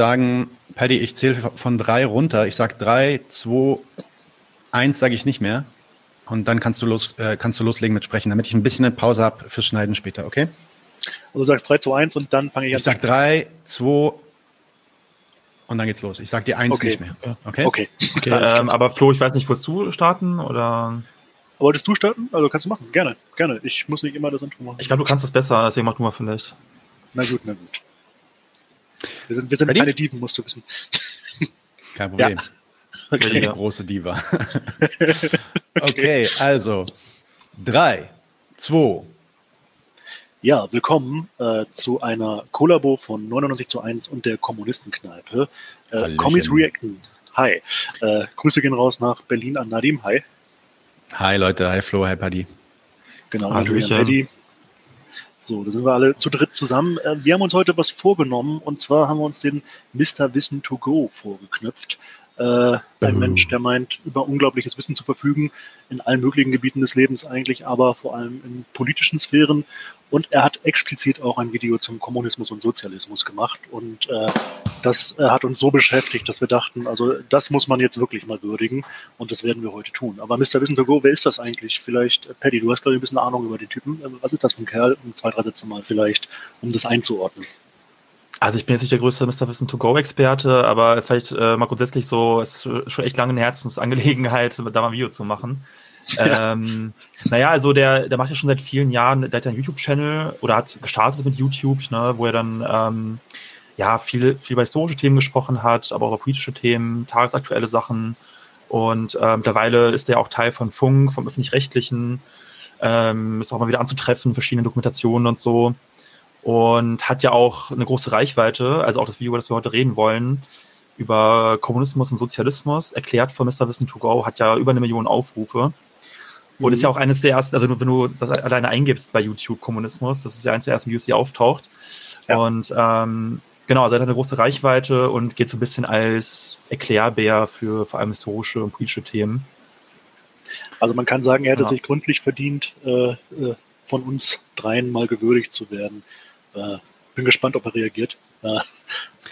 sagen, Paddy, ich zähle von drei runter. Ich sage drei, zwei, eins sage ich nicht mehr. Und dann kannst du, los, äh, kannst du loslegen mit Sprechen, damit ich ein bisschen eine Pause habe fürs Schneiden später, okay? Also du sagst 3 zu 1 und dann fange ich an. Ich sag 3, 2 und dann geht's los. Ich sag dir 1 Okay. nicht mehr. Okay? Okay. Okay, ähm, aber Flo, ich weiß nicht, wolltest du starten oder? Wolltest du starten? Also kannst du machen. Gerne, gerne. Ich muss nicht immer das Intro machen. Ich glaube, du kannst es besser, deswegen mach du mal vielleicht. Na gut, na gut. Wir sind, wir sind keine Dieven, musst du wissen. Kein Problem. Okay. Die große Diva. okay, also 3, 2, Ja, willkommen äh, zu einer Kollabo von 99 zu 1 und der Kommunistenkneipe. Äh, Hallöchen. Kommis Reacten. Hi. Äh, Grüße gehen raus nach Berlin an Nadim. Hi. Hi Leute, hi Flo, hi Paddy. Genau, Hallöchen. Paddy. So, da sind wir alle zu dritt zusammen. Äh, wir haben uns heute was vorgenommen und zwar haben wir uns den Mr. Wissen to Go vorgeknüpft. Äh, ein Oh. Mensch, der meint, über unglaubliches Wissen zu verfügen, in allen möglichen Gebieten des Lebens eigentlich, aber vor allem in politischen Sphären. Und er hat explizit auch ein Video zum Kommunismus und Sozialismus gemacht. Und äh, das äh, hat uns so beschäftigt, dass wir dachten, also das muss man jetzt wirklich mal würdigen. Und das werden wir heute tun. Aber Mr. Wissen to Go, wer ist das eigentlich? Vielleicht, äh, Paddy, du hast, glaube ich, ein bisschen Ahnung über den Typen. Äh, Was ist das für ein Kerl? Um zwei, drei Sätze mal vielleicht, um das einzuordnen. Also ich bin jetzt nicht der größte Mr. Wissen to Go Experte, aber vielleicht äh, mal grundsätzlich so, es ist schon echt lange eine Herzensangelegenheit, da mal ein Video zu machen. ähm, naja, also der, der macht ja schon seit vielen Jahren, der hat ja einen YouTube-Channel oder hat gestartet mit YouTube, ne, wo er dann ähm, ja viel, viel über historische Themen gesprochen hat, aber auch über politische Themen, tagesaktuelle Sachen. Und äh, mittlerweile ist er auch Teil von Funk, vom öffentlich-rechtlichen, ähm, ist auch mal wieder anzutreffen, verschiedene Dokumentationen und so und hat ja auch eine große Reichweite, also auch das Video, über das wir heute reden wollen, über Kommunismus und Sozialismus, erklärt von Mr. Wissen to Go, hat ja über eine Million Aufrufe. Und Mhm. ist ja auch eines der ersten, also wenn du das alleine eingibst bei YouTube Kommunismus, das ist ja eines der ersten Videos, die auftaucht. Ja. Und ähm, genau, also er hat eine große Reichweite und geht so ein bisschen als Erklärbär für vor allem historische und politische Themen. Also man kann sagen, er hätte Ja. sich gründlich verdient, äh, äh, von uns dreien mal gewürdigt zu werden. Äh, bin gespannt, ob er reagiert. Äh,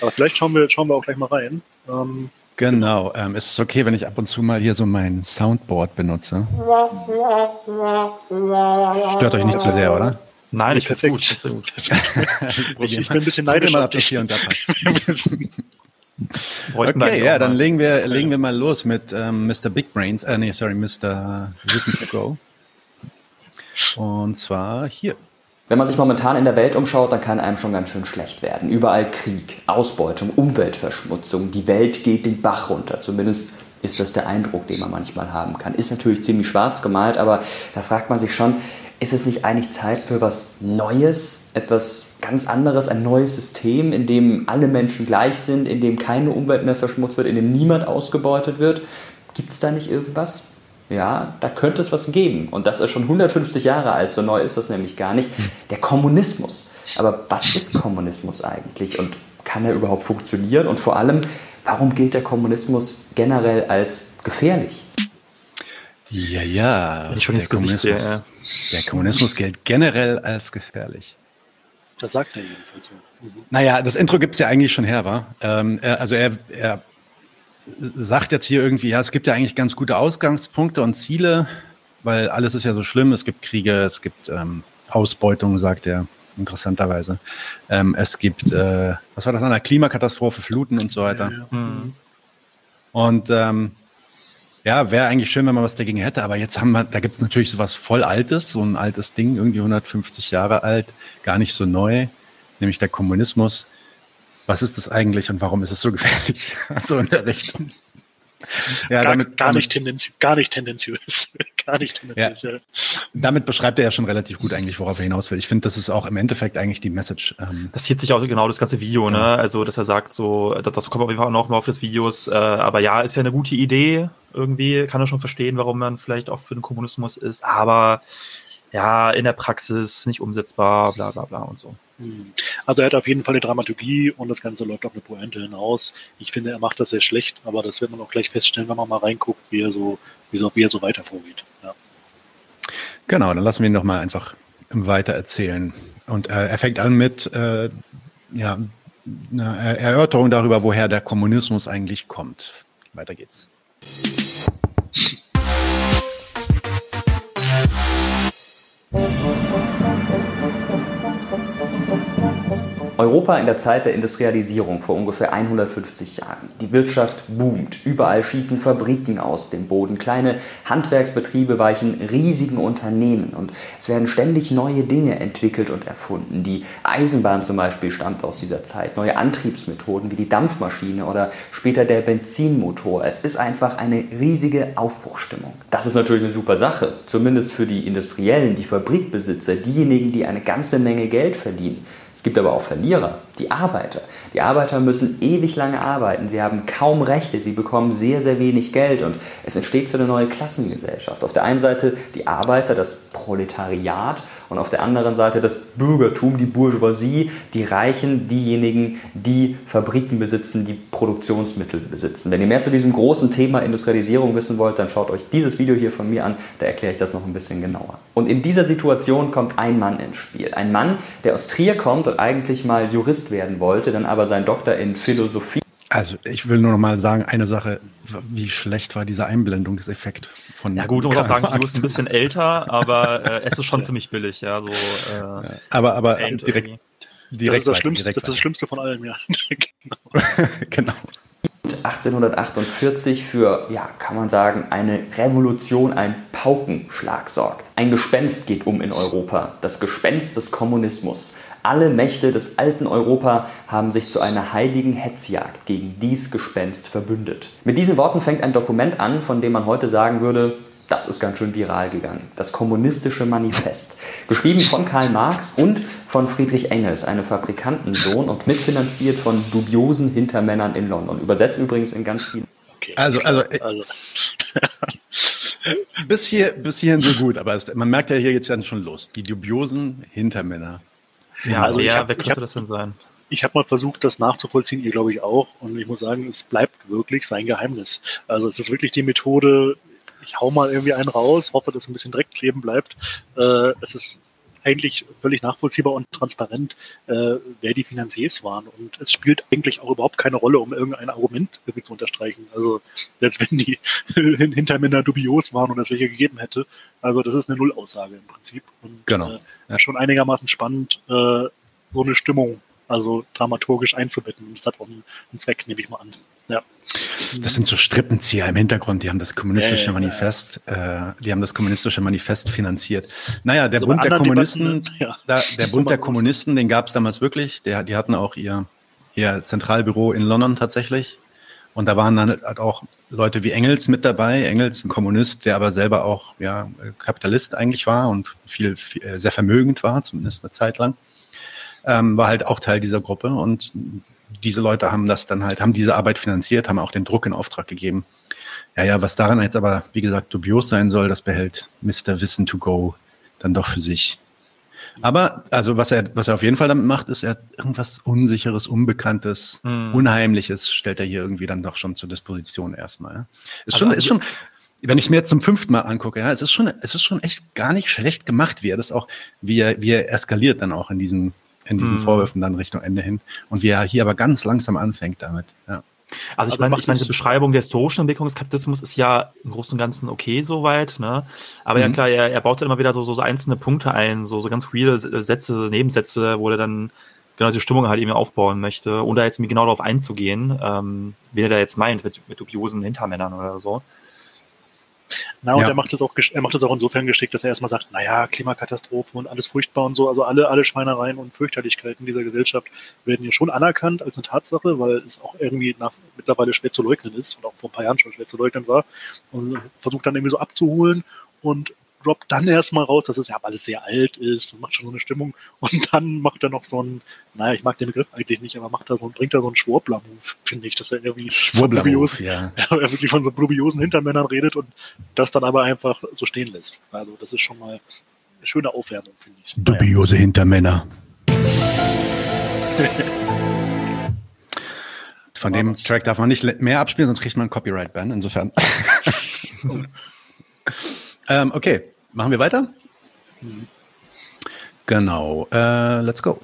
aber vielleicht schauen wir, schauen wir auch gleich mal rein. Ähm, Genau, ähm, ist es okay, wenn ich ab und zu mal hier so mein Soundboard benutze? Stört euch nicht zu sehr, oder? Nein, ich finde es gut. ich find's sehr gut. ich, ich bin ein bisschen neidisch mal, auf ob das dich. hier und da passt. Okay, ja, dann legen wir, legen wir mal los mit ähm, Mr. Big Brains, äh, nee, sorry, Mr. Wissen to Go. Und zwar hier. Wenn man sich momentan in der Welt umschaut, dann kann einem schon ganz schön schlecht werden. Überall Krieg, Ausbeutung, Umweltverschmutzung, die Welt geht den Bach runter. Zumindest ist das der Eindruck, den man manchmal haben kann. Ist natürlich ziemlich schwarz gemalt, aber da fragt man sich schon, ist es nicht eigentlich Zeit für was Neues, etwas ganz anderes, ein neues System, in dem alle Menschen gleich sind, in dem keine Umwelt mehr verschmutzt wird, in dem niemand ausgebeutet wird? Gibt es da nicht irgendwas? Ja, da könnte es was geben. Und das ist schon 150 Jahre alt, so neu ist das nämlich gar nicht. Der Kommunismus. Aber was ist Kommunismus eigentlich? Und kann er überhaupt funktionieren? Und vor allem, warum gilt der Kommunismus generell als gefährlich? Ja, ja. Wenn ich schon der Gesicht Kommunismus, ja. der Kommunismus gilt generell als gefährlich. Das sagt er jedenfalls so. Mhm. Naja, das Intro gibt's ja eigentlich schon her, war. Ähm, er, also er, er sagt jetzt hier irgendwie, ja, es gibt ja eigentlich ganz gute Ausgangspunkte und Ziele, weil alles ist ja so schlimm. Es gibt Kriege, es gibt ähm, Ausbeutung, sagt er interessanterweise. Ähm, es gibt, äh, was war das, eine Klimakatastrophe, Fluten und so weiter. Mhm. Und ähm, ja, wäre eigentlich schön, wenn man was dagegen hätte, aber jetzt haben wir, da gibt's natürlich sowas voll Altes, so ein altes Ding, irgendwie 150 Jahre alt, gar nicht so neu, nämlich der Kommunismus. Was ist das eigentlich und warum ist es so gefährlich? so in der Richtung. Ja, gar, damit, gar, nicht tendenzi gar nicht tendenziös. gar nicht tendenziös. Ja. damit beschreibt er ja schon relativ gut eigentlich, worauf er hinaus will. Ich finde, das ist auch im Endeffekt eigentlich die Message. Ähm, Das hielt sich auch genau das ganze Video, ne? Also, dass er sagt, so, das, das kommt auf jeden Fall noch im Laufe des Videos. Äh, aber ja, ist ja eine gute Idee. Irgendwie kann er schon verstehen, warum man vielleicht auch für den Kommunismus ist. Aber ja, in der Praxis nicht umsetzbar, bla bla bla und so. Hm. Also er hat auf jeden Fall eine Dramaturgie und das Ganze läuft auf eine Pointe hinaus. Ich finde, er macht das sehr schlecht, aber das wird man auch gleich feststellen, wenn man mal reinguckt, wie er so, wie so, wie er so weiter vorgeht. Ja. Genau, dann lassen wir ihn doch mal einfach weiter erzählen. Und äh, er fängt an mit, äh, ja, eine Erörterung darüber, woher der Kommunismus eigentlich kommt. Weiter geht's. Europa in der Zeit der Industrialisierung vor ungefähr 150 Jahren. Die Wirtschaft boomt. Überall schießen Fabriken aus dem Boden. Kleine Handwerksbetriebe weichen riesigen Unternehmen. Und es werden ständig neue Dinge entwickelt und erfunden. Die Eisenbahn zum Beispiel stammt aus dieser Zeit. Neue Antriebsmethoden wie die Dampfmaschine oder später der Benzinmotor. Es ist einfach eine riesige Aufbruchstimmung. Das ist natürlich eine super Sache. Zumindest für die Industriellen, die Fabrikbesitzer, diejenigen, die eine ganze Menge Geld verdienen. Es gibt aber auch Verlierer, die Arbeiter. Die Arbeiter müssen ewig lange arbeiten, sie haben kaum Rechte, sie bekommen sehr, sehr wenig Geld und es entsteht so eine neue Klassengesellschaft. Auf der einen Seite die Arbeiter, das Proletariat und auf der anderen Seite das Bürgertum, die Bourgeoisie, die Reichen, diejenigen, die Fabriken besitzen, die Produktionsmittel besitzen. Wenn ihr mehr zu diesem großen Thema Industrialisierung wissen wollt, dann schaut euch dieses Video hier von mir an, da erkläre ich das noch ein bisschen genauer. Und in dieser Situation kommt ein Mann ins Spiel. Ein Mann, der aus Trier kommt und eigentlich mal Jurist werden wollte, dann aber seinen Doktor in Philosophie also ich will nur noch mal sagen, eine Sache, wie schlecht war dieser Einblendungseffekt von Ja gut, man muss auch sagen, die ist ein bisschen älter, aber äh, es ist schon ziemlich billig, ja. So, äh, aber aber direkt, direkt, das ist das, Schlimmste, das ist das Schlimmste von allem, ja. genau. genau. 1848 für, ja, kann man sagen, eine Revolution, ein Paukenschlag sorgt. Ein Gespenst geht um in Europa, das Gespenst des Kommunismus. Alle Mächte des alten Europa haben sich zu einer heiligen Hetzjagd gegen dies Gespenst verbündet. Mit diesen Worten fängt ein Dokument an, von dem man heute sagen würde, das ist ganz schön viral gegangen. Das Kommunistische Manifest. Geschrieben von Karl Marx und von Friedrich Engels, einem Fabrikantensohn und mitfinanziert von dubiosen Hintermännern in London. Übersetzt übrigens in ganz vielen. Okay, also, also, also. bis, hier, bis hierhin so gut, aber es, man merkt ja hier jetzt schon los. Die dubiosen Hintermänner. Ja, also wer, hab, wer könnte hab, das denn sein? Ich habe mal versucht, das nachzuvollziehen, ihr glaube ich auch. Und ich muss sagen, es bleibt wirklich sein Geheimnis. Also es ist wirklich die Methode, ich hau mal irgendwie einen raus, hoffe, dass ein bisschen Dreck kleben bleibt. Äh, es ist eigentlich völlig nachvollziehbar und transparent, äh, wer die Finanziers waren. Und es spielt eigentlich auch überhaupt keine Rolle, um irgendein Argument irgendwie zu unterstreichen. Also selbst wenn die Hintermänner dubios waren und es welche gegeben hätte, also das ist eine Nullaussage im Prinzip. Und genau. Äh, ja. schon einigermaßen spannend, äh, so eine Stimmung also dramaturgisch einzubetten. Das hat auch einen, einen Zweck, nehme ich mal an. Ja. Das sind so Strippenzieher im Hintergrund, die haben das kommunistische ja, ja, Manifest, ja. Äh, die haben das kommunistische Manifest finanziert. Naja, der also Bund der Kommunisten, Debatten, da, der Bund der Kommunisten, den gab es damals wirklich. Der, die hatten auch ihr, ihr Zentralbüro in London tatsächlich. Und da waren dann halt auch Leute wie Engels mit dabei. Engels, ein Kommunist, der aber selber auch ja, Kapitalist eigentlich war und viel, viel äh, sehr vermögend war, zumindest eine Zeit lang. Ähm, war halt auch Teil dieser Gruppe und diese Leute haben das dann halt, haben diese Arbeit finanziert, haben auch den Druck in Auftrag gegeben. Ja, ja, was daran jetzt aber, wie gesagt, dubios sein soll, das behält Mr. Wissen to go dann doch für sich. Aber, also, was er, was er auf jeden Fall damit macht, ist, er irgendwas Unsicheres, Unbekanntes, mhm. Unheimliches stellt er hier irgendwie dann doch schon zur Disposition erstmal. Ja. Ist also schon, ist schon, wenn ich es mir jetzt zum fünften Mal angucke, ja, es ist schon, es ist schon echt gar nicht schlecht gemacht, wie er das auch, wie er, wie er eskaliert dann auch in diesen, in diesen mhm. Vorwürfen dann Richtung Ende hin. Und wie er hier aber ganz langsam anfängt damit. Ja. Also ich meine, ich meine, die Beschreibung der historischen Entwicklung des Kapitalismus ist ja im Großen und Ganzen okay soweit, ne? Aber mhm. ja klar, er, er baut dann immer wieder so, so, so einzelne Punkte ein, so, so ganz reale Sätze, Nebensätze, wo er dann genau diese Stimmung halt eben aufbauen möchte, ohne da jetzt genau darauf einzugehen, ähm, wen er da jetzt meint, mit, mit dubiosen Hintermännern oder so. Na, und ja. er macht es auch, er macht es auch insofern geschickt, dass er erstmal sagt, naja, Klimakatastrophe und alles furchtbar und so, also alle, alle Schweinereien und Fürchterlichkeiten dieser Gesellschaft werden hier schon anerkannt als eine Tatsache, weil es auch irgendwie nach, mittlerweile schwer zu leugnen ist und auch vor ein paar Jahren schon schwer zu leugnen war und versucht dann irgendwie so abzuholen und droppt dann erstmal raus, dass es ja alles sehr alt ist und macht schon so eine Stimmung. Und dann macht er noch so ein, naja, ich mag den Begriff eigentlich nicht, aber macht er so, bringt er so einen Schwurbler-Move, finde ich, dass er irgendwie Schwurbler-Move, ja. ja. Er wirklich von so dubiosen Hintermännern redet und das dann aber einfach so stehen lässt. Also das ist schon mal eine schöne Aufwärmung, finde ich. Dubiose naja. Hintermänner. Von dem Track darf man nicht mehr abspielen, sonst kriegt man einen Copyright-Ban, insofern. ähm, okay, Machen wir weiter? Genau, äh, let's go.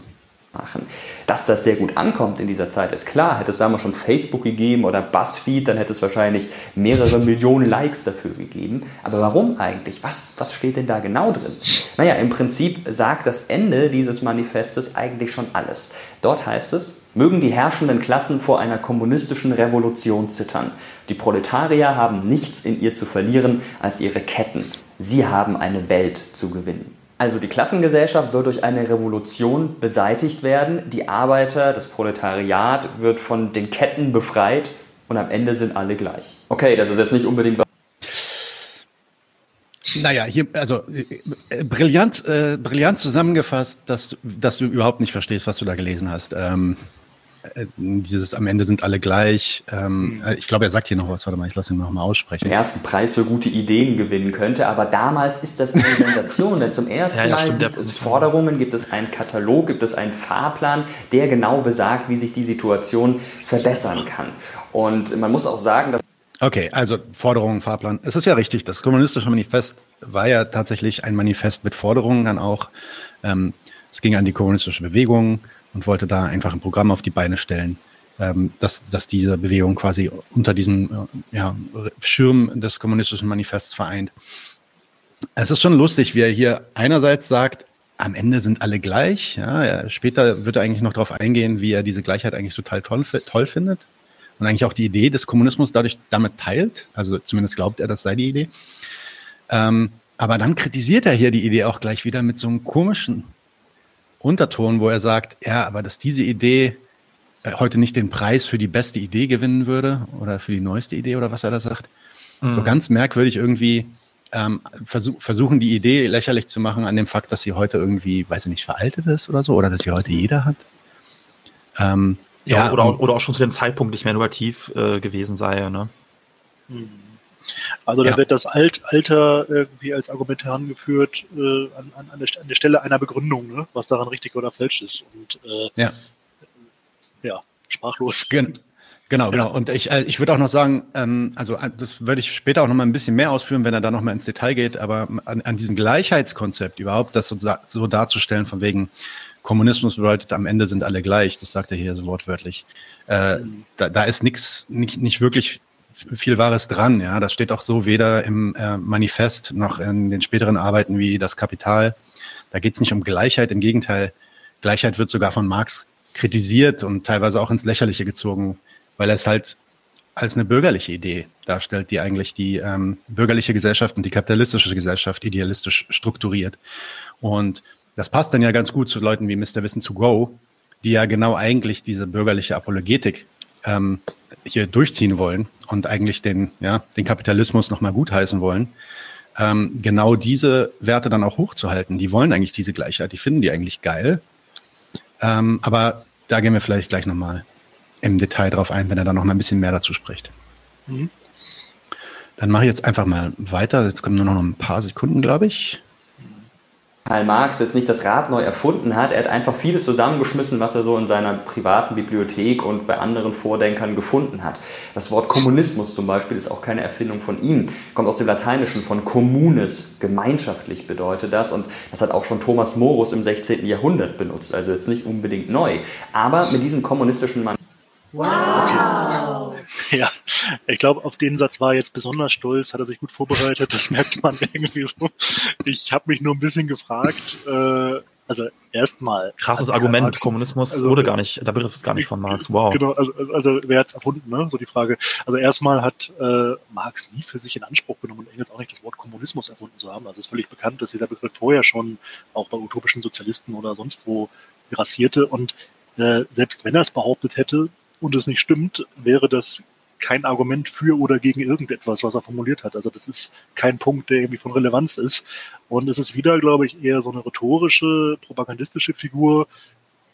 machen. Dass das sehr gut ankommt in dieser Zeit, ist klar. Hätte es damals schon Facebook gegeben oder BuzzFeed, dann hätte es wahrscheinlich mehrere Millionen Likes dafür gegeben. Aber warum eigentlich? Was, was steht denn da genau drin? Naja, im Prinzip sagt das Ende dieses Manifestes eigentlich schon alles. Dort heißt es, mögen die herrschenden Klassen vor einer kommunistischen Revolution zittern. Die Proletarier haben nichts in ihr zu verlieren als ihre Ketten. Sie haben eine Welt zu gewinnen. Also die Klassengesellschaft soll durch eine Revolution beseitigt werden. Die Arbeiter, das Proletariat wird von den Ketten befreit und am Ende sind alle gleich. Okay, das ist jetzt nicht unbedingt. Naja, hier, also äh, brillant, äh, brillant zusammengefasst, dass, dass du überhaupt nicht verstehst, was du da gelesen hast. Ähm, äh, dieses am Ende sind alle gleich. Ähm, mhm. Ich glaube, er sagt hier noch was. Warte mal, ich lasse ihn noch mal aussprechen. Den ersten Preis für gute Ideen gewinnen könnte, aber damals ist das eine Sensation, denn zum ersten ja, ja, Mal gibt es Forderungen, gibt es einen Katalog, gibt es einen Fahrplan, der genau besagt, wie sich die Situation verbessern kann. Und man muss auch sagen, dass Okay, also Forderungen, Fahrplan. Es ist ja richtig, das kommunistische Manifest war ja tatsächlich ein Manifest mit Forderungen dann auch. Ähm, es ging an die kommunistische Bewegung, und wollte da einfach ein Programm auf die Beine stellen, ähm, dass, dass diese Bewegung quasi unter diesem äh, ja, Schirm des kommunistischen Manifests vereint. Es ist schon lustig, wie er hier einerseits sagt, am Ende sind alle gleich. Ja, später wird er eigentlich noch darauf eingehen, wie er diese Gleichheit eigentlich total toll, toll findet und eigentlich auch die Idee des Kommunismus dadurch damit teilt. Also zumindest glaubt er, das sei die Idee. Ähm, aber dann kritisiert er hier die Idee auch gleich wieder mit so einem komischen Unterton, wo er sagt, ja, aber dass diese Idee äh, heute nicht den Preis für die beste Idee gewinnen würde oder für die neueste Idee oder was er da sagt. Mhm. So ganz merkwürdig irgendwie ähm, versuch, versuchen, die Idee lächerlich zu machen an dem Fakt, dass sie heute irgendwie, weiß ich nicht, veraltet ist oder so oder dass sie heute jeder hat. Ähm, ja, ja, oder, auch, oder auch schon zu dem Zeitpunkt nicht mehr innovativ äh, gewesen sei. Ne? Mhm. Also da ja. wird das Alt, Alter irgendwie als Argument herangeführt äh, an, an, an, der, an, der, Stelle einer Begründung, ne? was daran richtig oder falsch ist. Und äh, ja. ja, sprachlos. Gen genau, genau. Und ich, äh, ich würde auch noch sagen, ähm, also äh, das würde ich später auch noch mal ein bisschen mehr ausführen, wenn er da noch mal ins Detail geht, aber an, an diesem Gleichheitskonzept überhaupt, das so, so darzustellen, von wegen Kommunismus bedeutet, am Ende sind alle gleich, das sagt er hier so wortwörtlich. Äh, mhm. da, da ist nichts, nicht, nicht wirklich viel Wahres dran. Ja, das steht auch so weder im äh, Manifest noch in den späteren Arbeiten wie das Kapital. Da geht es nicht um Gleichheit. Im Gegenteil, Gleichheit wird sogar von Marx kritisiert und teilweise auch ins Lächerliche gezogen, weil er es halt als eine bürgerliche Idee darstellt, die eigentlich die ähm, bürgerliche Gesellschaft und die kapitalistische Gesellschaft idealistisch strukturiert. Und das passt dann ja ganz gut zu Leuten wie Mr. Wissen to Go, die ja genau eigentlich diese bürgerliche Apologetik ähm, hier durchziehen wollen und eigentlich den, ja, den Kapitalismus nochmal gutheißen wollen, ähm, genau diese Werte dann auch hochzuhalten. Die wollen eigentlich diese Gleichheit, die finden die eigentlich geil. Ähm, aber da gehen wir vielleicht gleich nochmal im Detail drauf ein, wenn er dann nochmal ein bisschen mehr dazu spricht. Mhm. Dann mache ich jetzt einfach mal weiter. Jetzt kommen nur noch ein paar Sekunden, glaube ich. Karl Marx jetzt nicht das Rad neu erfunden hat. Er hat einfach vieles zusammengeschmissen, was er so in seiner privaten Bibliothek und bei anderen Vordenkern gefunden hat. Das Wort Kommunismus zum Beispiel ist auch keine Erfindung von ihm, kommt aus dem Lateinischen von communis, gemeinschaftlich bedeutet das. Und das hat auch schon Thomas Morus im 16. Jahrhundert benutzt, also jetzt nicht unbedingt neu. Aber mit diesem kommunistischen Mann. Wow! Ja, ich glaube, auf den Satz war er jetzt besonders stolz, hat er sich gut vorbereitet, das merkt man irgendwie so. Ich habe mich nur ein bisschen gefragt, äh, also erstmal. Krasses Argument, Marx, Kommunismus also, wurde gar nicht, der Begriff ist gar nicht von Marx, wow. Genau, also, also, also wer hat's erfunden, ne? So die Frage. Also erstmal hat äh, Marx nie für sich in Anspruch genommen und Engels auch nicht das Wort Kommunismus erfunden zu haben. Also es ist völlig bekannt, dass dieser Begriff vorher schon auch bei utopischen Sozialisten oder sonst wo grassierte und äh, selbst wenn er es behauptet hätte und es nicht stimmt, wäre das kein Argument für oder gegen irgendetwas, was er formuliert hat. Also das ist kein Punkt, der irgendwie von Relevanz ist. Und es ist wieder, glaube ich, eher so eine rhetorische, propagandistische Figur,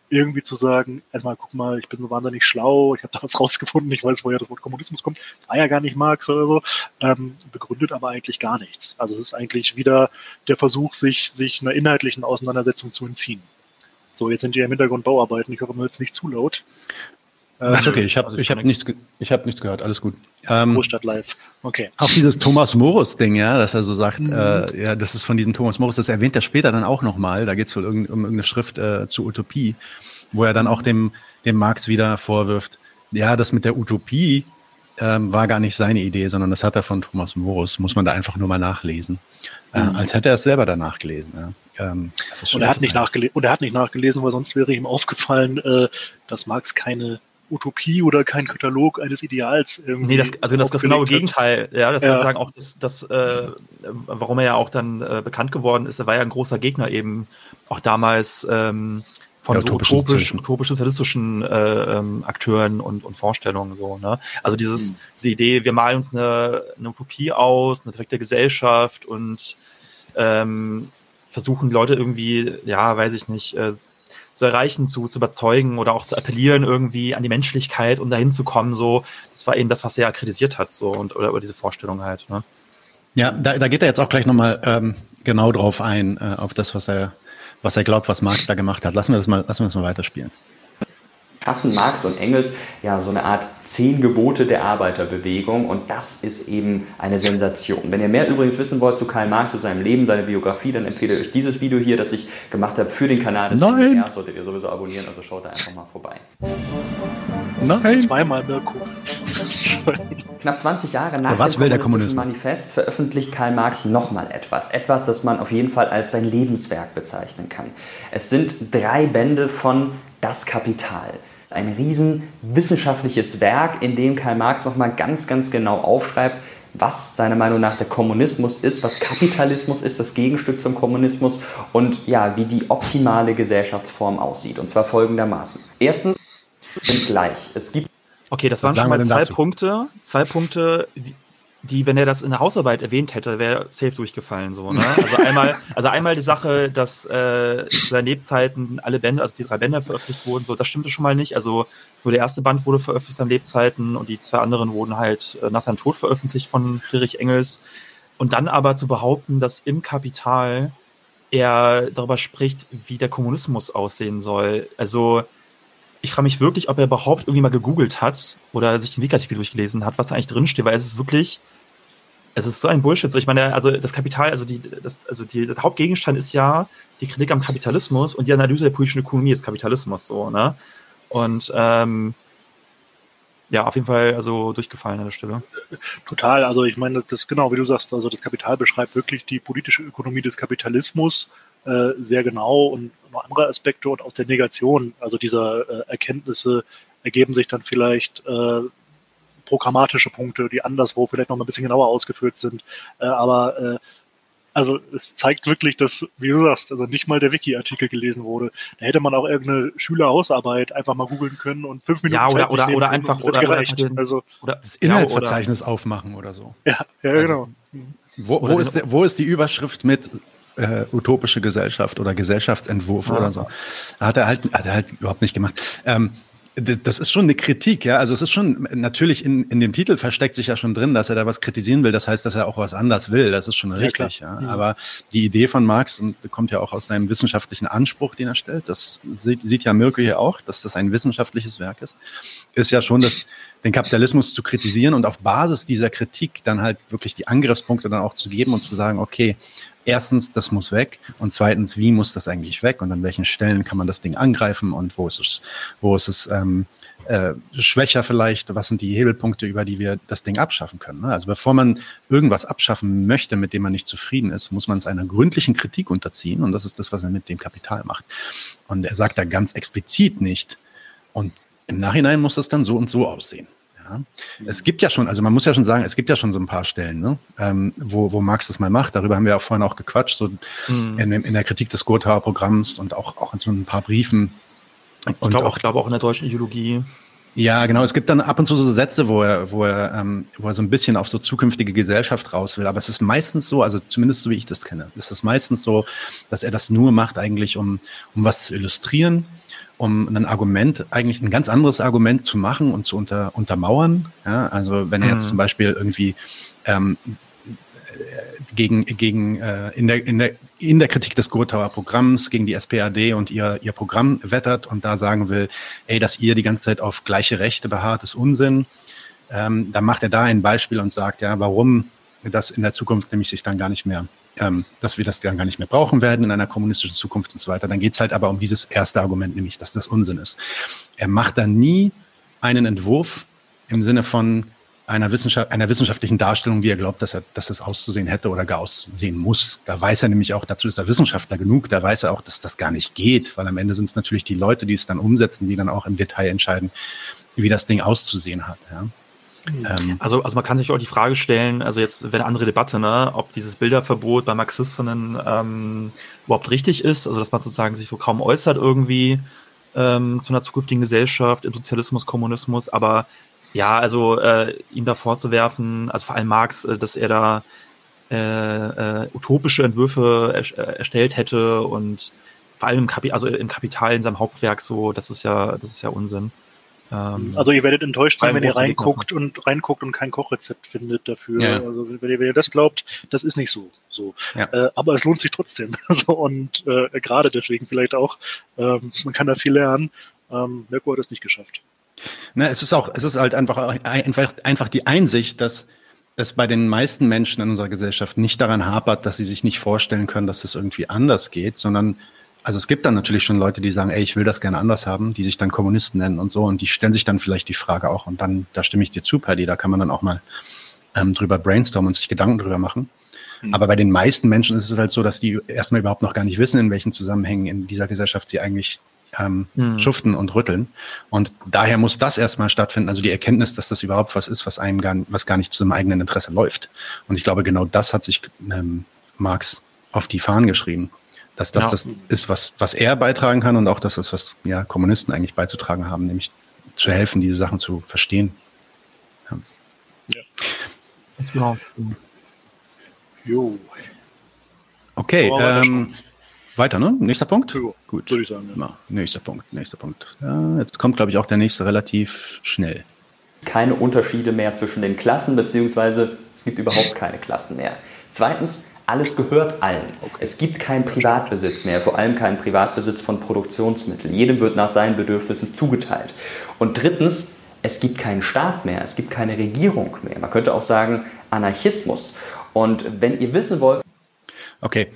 irgendwie zu sagen, erstmal guck mal, ich bin so wahnsinnig schlau, ich habe da was rausgefunden, ich weiß, woher das Wort Kommunismus kommt, war ja gar nicht Marx oder so, ähm, begründet aber eigentlich gar nichts. Also es ist eigentlich wieder der Versuch, sich, sich einer inhaltlichen Auseinandersetzung zu entziehen. So, jetzt sind hier im Hintergrund Bauarbeiten, ich hoffe, man hört es nicht zu laut. Das ist okay, ich habe also ich hab nichts, ich hab nichts gehört, alles gut. Ähm, Großstadt live, okay. Auch dieses Thomas Morus-Ding, ja, dass er so sagt, mhm. äh, ja, das ist von diesem Thomas Morus, das erwähnt er später dann auch nochmal, da geht es wohl um, um irgendeine Schrift äh, zu Utopie. wo er dann auch dem, dem Marx wieder vorwirft, ja, das mit der Utopie ähm, war gar nicht seine Idee, sondern das hat er von Thomas Morus, muss man da einfach nur mal nachlesen. Äh, mhm. als hätte er es selber danach gelesen. Ja. Ähm, und, er hat nicht nachgelesen, und er hat nicht nachgelesen, weil sonst wäre ihm aufgefallen, äh, dass Marx keine Utopie oder kein Katalog eines Ideals irgendwie. Nee, das, also das, das genaue Gegenteil. Ja, das ja. sagen auch, das, das äh, warum er ja auch dann äh, bekannt geworden ist, er war ja ein großer Gegner eben auch damals ähm, von ja, so utopisch, utopisch-sozialistischen äh, ähm, Akteuren und, und Vorstellungen so. Ne? Also dieses, mhm. diese Idee, wir malen uns eine, eine Utopie aus, eine direkte Gesellschaft und ähm, versuchen Leute irgendwie, ja, weiß ich nicht, äh, zu erreichen, zu, zu überzeugen oder auch zu appellieren irgendwie an die Menschlichkeit, um dahin zu kommen. So, das war eben das, was er kritisiert hat, so und oder, oder diese Vorstellung halt. Ne? Ja, da, da geht er jetzt auch gleich nochmal ähm, genau drauf ein, äh, auf das, was er was er glaubt, was Marx da gemacht hat. Lassen wir das mal, lassen wir das mal weiterspielen schaffen Marx und Engels ja so eine Art zehn Gebote der Arbeiterbewegung und das ist eben eine Sensation. Wenn ihr mehr übrigens wissen wollt zu Karl Marx, zu seinem Leben, seiner Biografie, dann empfehle ich euch dieses Video hier, das ich gemacht habe für den Kanal des Nein. NDR. Solltet ihr sowieso abonnieren, also schaut da einfach mal vorbei. Nein. Zweimal Mirko. Knapp 20 Jahre nach Was dem Kommunistischen Manifest veröffentlicht Karl Marx nochmal etwas. Etwas, das man auf jeden Fall als sein Lebenswerk bezeichnen kann. Es sind drei Bände von Das Kapital. Ein riesen wissenschaftliches Werk, in dem Karl Marx nochmal ganz, ganz genau aufschreibt, was seiner Meinung nach der Kommunismus ist, was Kapitalismus ist, das Gegenstück zum Kommunismus und ja, wie die optimale Gesellschaftsform aussieht. Und zwar folgendermaßen. Erstens sind gleich. Es gibt Okay, das waren schon mal zwei dazu? Punkte. Zwei Punkte, die, wenn er das in der Hausarbeit erwähnt hätte, wäre safe durchgefallen. So, ne? Also einmal, also einmal die Sache, dass äh, zu seinen Lebzeiten alle Bände, also die drei Bände veröffentlicht wurden, so, das stimmte schon mal nicht. Also nur der erste Band wurde veröffentlicht zu seinen Lebzeiten und die zwei anderen wurden halt äh, nach seinem Tod veröffentlicht von Friedrich Engels. Und dann aber zu behaupten, dass im Kapital er darüber spricht, wie der Kommunismus aussehen soll. Also ich frage mich wirklich, ob er überhaupt irgendwie mal gegoogelt hat oder sich den Wikiartikel durchgelesen hat, was da eigentlich drinsteht, weil es ist wirklich, es ist so ein Bullshit. So, ich meine, also das Kapital, also die, das, also die, der Hauptgegenstand ist ja die Kritik am Kapitalismus und die Analyse der politischen Ökonomie des Kapitalismus, so, ne? Und ähm, ja, auf jeden Fall also durchgefallen an der Stelle. Total, also ich meine, das, das genau, wie du sagst, also das Kapital beschreibt wirklich die politische Ökonomie des Kapitalismus äh, sehr genau und noch andere Aspekte und aus der Negation, also dieser äh, Erkenntnisse ergeben sich dann vielleicht äh, programmatische Punkte, die anderswo vielleicht noch mal ein bisschen genauer ausgeführt sind. Äh, aber äh, also es zeigt wirklich, dass, wie du sagst, also nicht mal der Wiki-Artikel gelesen wurde. Da hätte man auch irgendeine Schülerhausarbeit einfach mal googeln können und fünf Minuten ja, oder, Zeit oder, oder einfach oder, gereicht. Oder, also, oder das Inhaltsverzeichnis aufmachen oder so. Ja, ja also, genau. Wo, wo, ist, wo ist die Überschrift mit äh, utopische Gesellschaft oder Gesellschaftsentwurf ja. oder so. Hat er halt, hat er halt überhaupt nicht gemacht. Ähm, das ist schon eine Kritik, ja. Also es ist schon, natürlich in, in dem Titel versteckt sich ja schon drin, dass er da was kritisieren will. Das heißt, dass er auch was anders will. Das ist schon richtig, ja. ja. Aber die Idee von Marx und kommt ja auch aus seinem wissenschaftlichen Anspruch, den er stellt. Das sieht, sieht ja Mirko hier auch, dass das ein wissenschaftliches Werk ist. Ist ja schon das, den Kapitalismus zu kritisieren und auf Basis dieser Kritik dann halt wirklich die Angriffspunkte dann auch zu geben und zu sagen, okay, erstens, das muss weg und zweitens, wie muss das eigentlich weg und an welchen Stellen kann man das Ding angreifen und wo ist es, wo ist es ähm, äh, schwächer vielleicht, was sind die Hebelpunkte, über die wir das Ding abschaffen können. Ne? Also bevor man irgendwas abschaffen möchte, mit dem man nicht zufrieden ist, muss man es einer gründlichen Kritik unterziehen und das ist das, was er mit dem Kapital macht. Und er sagt da ganz explizit nicht und im Nachhinein muss das dann so und so aussehen. Ja. Es gibt ja schon, also man muss ja schon sagen, es gibt ja schon so ein paar Stellen, ne, ähm, wo, wo Marx das mal macht. Darüber haben wir ja vorhin auch gequatscht, so mhm. in, in, der Kritik des Gothaer Programms und auch, auch in so ein paar Briefen. Und ich glaube auch, glaub auch in der deutschen Ideologie. Ja, genau. Es gibt dann ab und zu so Sätze, wo er, wo er, ähm, wo er so ein bisschen auf so zukünftige Gesellschaft raus will. Aber es ist meistens so, also zumindest so wie ich das kenne, ist es meistens so, dass er das nur macht eigentlich, um, um was zu illustrieren um ein Argument, eigentlich ein ganz anderes Argument zu machen und zu unter, untermauern. Ja, also wenn er jetzt mhm. zum Beispiel irgendwie ähm, gegen, gegen äh, in, der, in, der, in der Kritik des Gotauer Programms gegen die SPAD und ihr, ihr Programm wettert und da sagen will, ey, dass ihr die ganze Zeit auf gleiche Rechte beharrt, ist Unsinn. Ähm, dann macht er da ein Beispiel und sagt, ja, warum das in der Zukunft nämlich sich dann gar nicht mehr ähm, dass wir das dann gar nicht mehr brauchen werden in einer kommunistischen Zukunft und so weiter. Dann geht es halt aber um dieses erste Argument, nämlich, dass das Unsinn ist. Er macht da nie einen Entwurf im Sinne von einer, Wissenschaft, einer wissenschaftlichen Darstellung, wie er glaubt, dass er, dass es auszusehen hätte oder gar aussehen muss. Da weiß er nämlich auch, dazu ist er Wissenschaftler genug, da weiß er auch, dass das gar nicht geht, weil am Ende sind es natürlich die Leute, die es dann umsetzen, die dann auch im Detail entscheiden, wie das Ding auszusehen hat. Ja. Ähm, also, also man kann sich auch die Frage stellen, also jetzt wäre eine andere Debatte, ne, ob dieses Bilderverbot bei Marxistinnen ähm, überhaupt richtig ist, also dass man sozusagen sich so kaum äußert irgendwie ähm, zu einer zukünftigen Gesellschaft, im Sozialismus, Kommunismus, aber ja, also äh, ihm da vorzuwerfen, also vor allem Marx, äh, dass er da äh, äh, utopische Entwürfe er, äh, erstellt hätte und vor allem im, Kapi also im Kapital in seinem Hauptwerk so, das ist ja, das ist ja Unsinn. Ähm, also ihr werdet enttäuscht sein, wenn ihr reinguckt und reinguckt und kein Kochrezept findet dafür. Ja. Also wenn ihr, wenn ihr, das glaubt, das ist nicht so. so. Ja. Äh, aber es lohnt sich trotzdem. so, und äh, gerade deswegen vielleicht auch, ähm, man kann da viel lernen. Ähm, Mirko hat es nicht geschafft. Na, es ist auch, es ist halt einfach, einfach, einfach die Einsicht, dass es bei den meisten Menschen in unserer Gesellschaft nicht daran hapert, dass sie sich nicht vorstellen können, dass es irgendwie anders geht, sondern also es gibt dann natürlich schon Leute, die sagen, ey, ich will das gerne anders haben, die sich dann Kommunisten nennen und so und die stellen sich dann vielleicht die Frage auch und dann, da stimme ich dir zu, Paddy, da kann man dann auch mal ähm, drüber brainstormen und sich Gedanken drüber machen. Mhm. Aber bei den meisten Menschen ist es halt so, dass die erstmal überhaupt noch gar nicht wissen, in welchen Zusammenhängen in dieser Gesellschaft sie eigentlich ähm, mhm. schuften und rütteln. Und daher muss das erstmal stattfinden, also die Erkenntnis, dass das überhaupt was ist, was einem gar, was gar nicht zu seinem eigenen Interesse läuft. Und ich glaube, genau das hat sich ähm, Marx auf die Fahnen geschrieben dass das ja. das ist, was, was er beitragen kann und auch das ist, was ja, Kommunisten eigentlich beizutragen haben, nämlich zu helfen, diese Sachen zu verstehen. Ja. ja. Genau. Jo. Okay, ähm, weiter, ne? Nächster Punkt? Jo, Gut. Würde ich sagen. Ja. nächster Punkt, nächster Punkt. Ja, jetzt kommt, glaube ich, auch der nächste relativ schnell. Keine Unterschiede mehr zwischen den Klassen, beziehungsweise es gibt überhaupt keine Klassen mehr. Zweitens, alles gehört allen. Okay. Es gibt keinen Privatbesitz mehr, vor allem keinen Privatbesitz von Produktionsmitteln. Jedem wird nach seinen Bedürfnissen zugeteilt. Und drittens, es gibt keinen Staat mehr, es gibt keine Regierung mehr. Man könnte auch sagen Anarchismus. Und wenn ihr wissen wollt. Okay.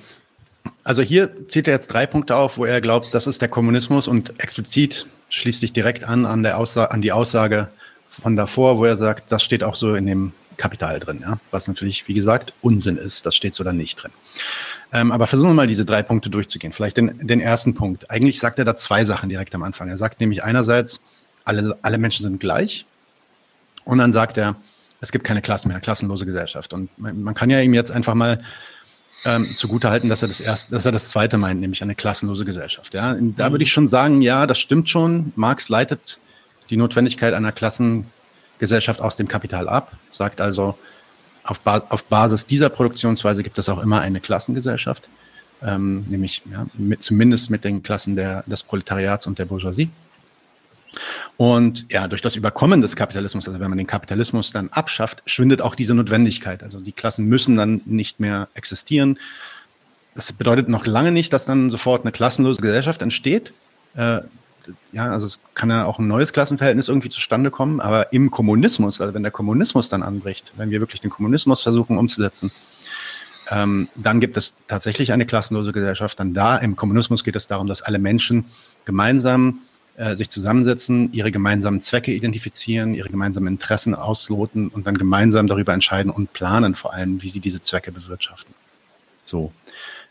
Also hier zieht er jetzt drei Punkte auf, wo er glaubt, das ist der Kommunismus und explizit schließt sich direkt an an, der Aussage, an die Aussage von davor, wo er sagt, das steht auch so in dem Kapital drin, ja? was natürlich, wie gesagt, Unsinn ist. Das steht so dann nicht drin. Ähm, aber versuchen wir mal diese drei Punkte durchzugehen. Vielleicht den, den ersten Punkt. Eigentlich sagt er da zwei Sachen direkt am Anfang. Er sagt nämlich einerseits, alle, alle Menschen sind gleich. Und dann sagt er, es gibt keine Klassen mehr, klassenlose Gesellschaft. Und man, man kann ja ihm jetzt einfach mal ähm, zugutehalten, dass er das erste, dass er das zweite meint, nämlich eine klassenlose Gesellschaft. Ja, da würde ich schon sagen, ja, das stimmt schon. Marx leitet die Notwendigkeit einer Klassen, Gesellschaft aus dem Kapital ab, sagt also, auf, Bas auf Basis dieser Produktionsweise gibt es auch immer eine Klassengesellschaft, ähm, nämlich ja, mit, zumindest mit den Klassen der, des Proletariats und der Bourgeoisie. Und ja, durch das Überkommen des Kapitalismus, also wenn man den Kapitalismus dann abschafft, schwindet auch diese Notwendigkeit. Also die Klassen müssen dann nicht mehr existieren. Das bedeutet noch lange nicht, dass dann sofort eine klassenlose Gesellschaft entsteht. Äh, ja, also es kann ja auch ein neues Klassenverhältnis irgendwie zustande kommen, aber im Kommunismus, also wenn der Kommunismus dann anbricht, wenn wir wirklich den Kommunismus versuchen umzusetzen, ähm, dann gibt es tatsächlich eine klassenlose Gesellschaft. Dann da im Kommunismus geht es darum, dass alle Menschen gemeinsam äh, sich zusammensetzen, ihre gemeinsamen Zwecke identifizieren, ihre gemeinsamen Interessen ausloten und dann gemeinsam darüber entscheiden und planen vor allem, wie sie diese Zwecke bewirtschaften. So.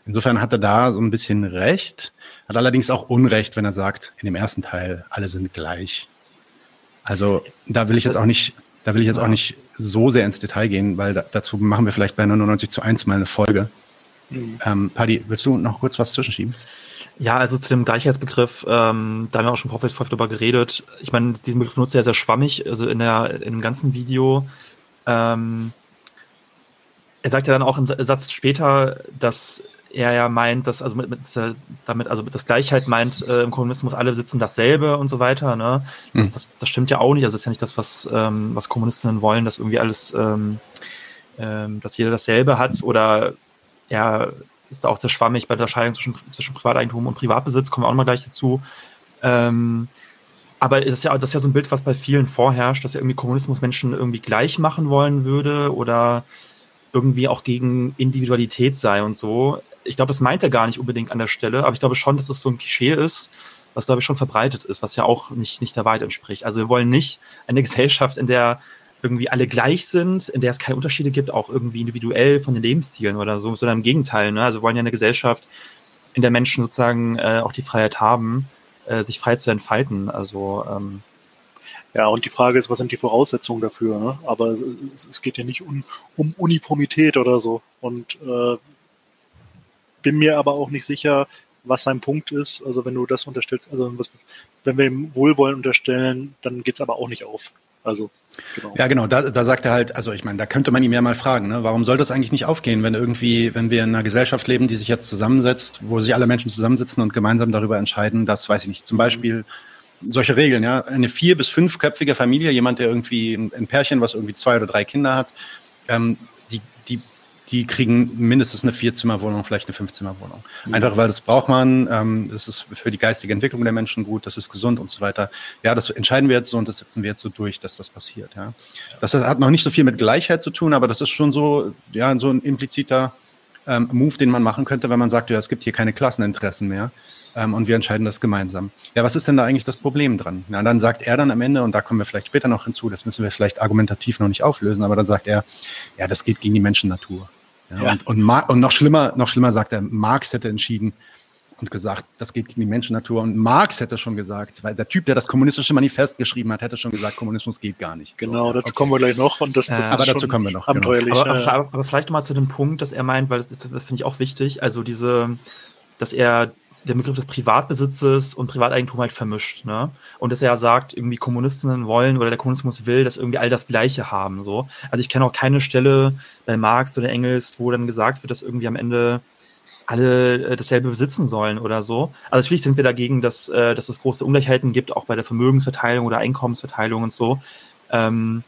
Insofern hat er da so ein bisschen recht. Hat allerdings auch Unrecht, wenn er sagt, in dem ersten Teil, alle sind gleich. Also da will ich jetzt auch nicht, da will ich jetzt auch nicht so sehr ins Detail gehen, weil da, dazu machen wir vielleicht bei 99 zu 1 mal eine Folge. Mhm. Ähm, Paddy, willst du noch kurz was zwischenschieben? Ja, also zu dem Gleichheitsbegriff, ähm, da haben wir auch schon im Vorfeld darüber geredet. Ich meine, diesen Begriff nutzt er sehr schwammig, also in, der, in dem ganzen Video. Ähm, er sagt ja dann auch im Satz später, dass er ja meint, dass also mit, mit damit also das Gleichheit meint äh, im Kommunismus alle sitzen dasselbe und so weiter. Ne? Das, mhm. das, das, stimmt ja auch nicht. Also das ist ja nicht das, was was, was Kommunistinnen wollen, dass irgendwie alles, ähm, ähm, dass jeder dasselbe hat oder ja ist da auch sehr schwammig bei der Scheidung zwischen, zwischen Privateigentum und Privatbesitz. Kommen wir auch noch mal gleich dazu. Ähm, aber das ist, ja, das ist ja so ein Bild, was bei vielen vorherrscht, dass ja irgendwie Kommunismus Menschen irgendwie gleich machen wollen würde oder irgendwie auch gegen Individualität sei und so. Ich glaube, das meint er gar nicht unbedingt an der Stelle, aber ich glaube schon, dass es so ein Klischee ist, was glaube ich schon verbreitet ist, was ja auch nicht, nicht der Wahrheit entspricht. Also wir wollen nicht eine Gesellschaft, in der irgendwie alle gleich sind, in der es keine Unterschiede gibt, auch irgendwie individuell von den Lebensstilen oder so, sondern im Gegenteil. Ne? Also wir wollen ja eine Gesellschaft, in der Menschen sozusagen äh, auch die Freiheit haben, äh, sich frei zu entfalten. Also ähm, ja, und die Frage ist, was sind die Voraussetzungen dafür? Ne? Aber es, es, geht ja nicht um, um Uniformität oder so. Und äh, bin mir aber auch nicht sicher, was sein Punkt ist. Also wenn du das unterstellst, also was, wenn wir ihm Wohlwollen unterstellen, dann geht's aber auch nicht auf. Also Genau. Ja, genau. Da, da sagt er halt, also ich meine, da könnte man ihm ja mal fragen, ne? warum soll das eigentlich nicht aufgehen, wenn irgendwie, wenn wir in einer Gesellschaft leben, die sich jetzt zusammensetzt, wo sich alle Menschen zusammensitzen und gemeinsam darüber entscheiden, dass, weiß ich nicht, zum Beispiel solche Regeln, ja, eine vier- bis fünfköpfige Familie, jemand, der irgendwie ein Pärchen, was irgendwie zwei oder drei Kinder hat, ähm, die kriegen mindestens eine Vierzimmerwohnung, vielleicht eine Fünfzimmerwohnung. Einfach weil das braucht man, ähm, das ist für die geistige Entwicklung der Menschen gut, das ist gesund und so weiter. Ja, das entscheiden wir jetzt so und das setzen wir jetzt so durch, dass das passiert. Ja, das hat noch nicht so viel mit Gleichheit zu tun, aber das ist schon so, ja, so ein impliziter ähm, Move, den man machen könnte, wenn man sagt, ja, es gibt hier keine Klasseninteressen mehr ähm, und wir entscheiden das gemeinsam. Ja, was ist denn da eigentlich das Problem dran? Na, dann sagt er dann am Ende, und da kommen wir vielleicht später noch hinzu, das müssen wir vielleicht argumentativ noch nicht auflösen, aber dann sagt er, ja, das geht gegen die Menschennatur. Ja, ja. Und, und, und, noch schlimmer, noch schlimmer sagt er, Marx hätte entschieden und gesagt, das geht gegen die Menschennatur. Und Marx hätte schon gesagt, weil der Typ, der das kommunistische Manifest geschrieben hat, hätte schon gesagt, Kommunismus geht gar nicht. Genau, dazu okay. kommen wir gleich noch. Und das, das äh, aber dazu kommen wir noch. Genau. Aber, aber, aber, vielleicht nochmal zu dem Punkt, dass er meint, weil das, das finde ich auch wichtig, also diese, dass er der Begriff des Privatbesitzes und Privateigentum halt vermischt, ne? Und dass er ja sagt, irgendwie Kommunistinnen wollen oder der Kommunismus will, dass irgendwie all das Gleiche haben, so. Also ich kenne auch keine Stelle bei Marx oder Engels, wo dann gesagt wird, dass irgendwie am Ende alle äh, dasselbe besitzen sollen oder so. Also natürlich sind wir dagegen, dass, äh, dass es große Ungleichheiten gibt, auch bei der Vermögensverteilung oder Einkommensverteilung und so. Ähm,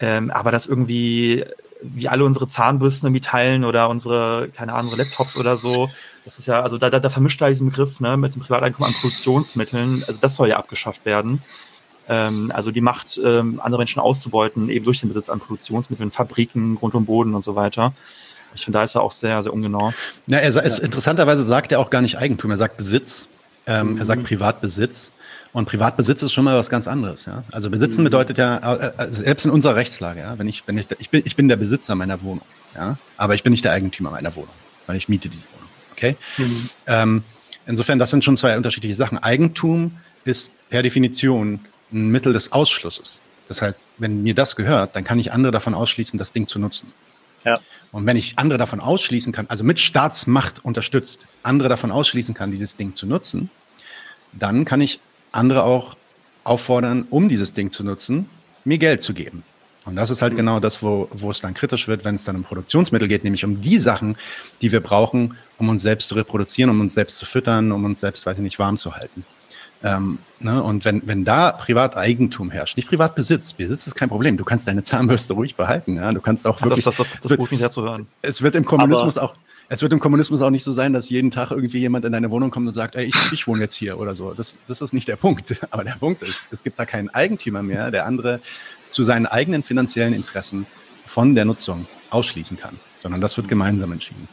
ähm, aber dass irgendwie wie alle unsere Zahnbürsten irgendwie teilen oder unsere, keine Ahnung, Laptops oder so, das ist ja, also da, da, da vermischt er diesen Begriff ne, mit dem Privateinkommen an Produktionsmitteln. Also das soll ja abgeschafft werden. Ähm, also die Macht, ähm, andere Menschen auszubeuten, eben durch den Besitz an Produktionsmitteln, Fabriken, Grund und Boden und so weiter. Ich finde, da ist er auch sehr, sehr ungenau. Ja, er, ist, interessanterweise sagt er auch gar nicht Eigentum, er sagt Besitz. Ähm, mhm. Er sagt Privatbesitz. Und Privatbesitz ist schon mal was ganz anderes. Ja? Also besitzen mhm. bedeutet ja, äh, äh, selbst in unserer Rechtslage, ja, wenn ich, wenn ich, ich bin, ich bin der Besitzer meiner Wohnung, ja, aber ich bin nicht der Eigentümer meiner Wohnung, weil ich miete diese Wohnung. Okay? Mhm. Ähm, insofern, das sind schon zwei unterschiedliche Sachen. Eigentum ist per Definition ein Mittel des Ausschlusses. Das heißt, wenn mir das gehört, dann kann ich andere davon ausschließen, das Ding zu nutzen. Ja. Und wenn ich andere davon ausschließen kann, also mit Staatsmacht unterstützt, andere davon ausschließen kann, dieses Ding zu nutzen, dann kann ich andere auch auffordern, um dieses Ding zu nutzen, mir Geld zu geben. Und das ist halt mhm. genau das, wo, wo es dann kritisch wird, wenn es dann um Produktionsmittel geht, nämlich um die Sachen, die wir brauchen, um uns selbst zu reproduzieren, um uns selbst zu füttern, um uns selbst, weiß ich nicht, warm zu halten. Ähm, ne? Und wenn, wenn da Privateigentum herrscht, nicht Privatbesitz, Besitz ist kein Problem. Du kannst deine Zahnbürste ruhig behalten. Ja? Du kannst auch wirklich. Das, das, das, das wird, mich ja zu hören. Es wird im Kommunismus Aber auch. Es wird im Kommunismus auch nicht so sein, dass jeden Tag irgendwie jemand in deine Wohnung kommt und sagt, ey, ich, ich wohne jetzt hier oder so. Das, das ist nicht der Punkt. Aber der Punkt ist, es gibt da keinen Eigentümer mehr, der andere zu seinen eigenen finanziellen Interessen von der Nutzung ausschließen kann, sondern das wird gemeinsam entschieden.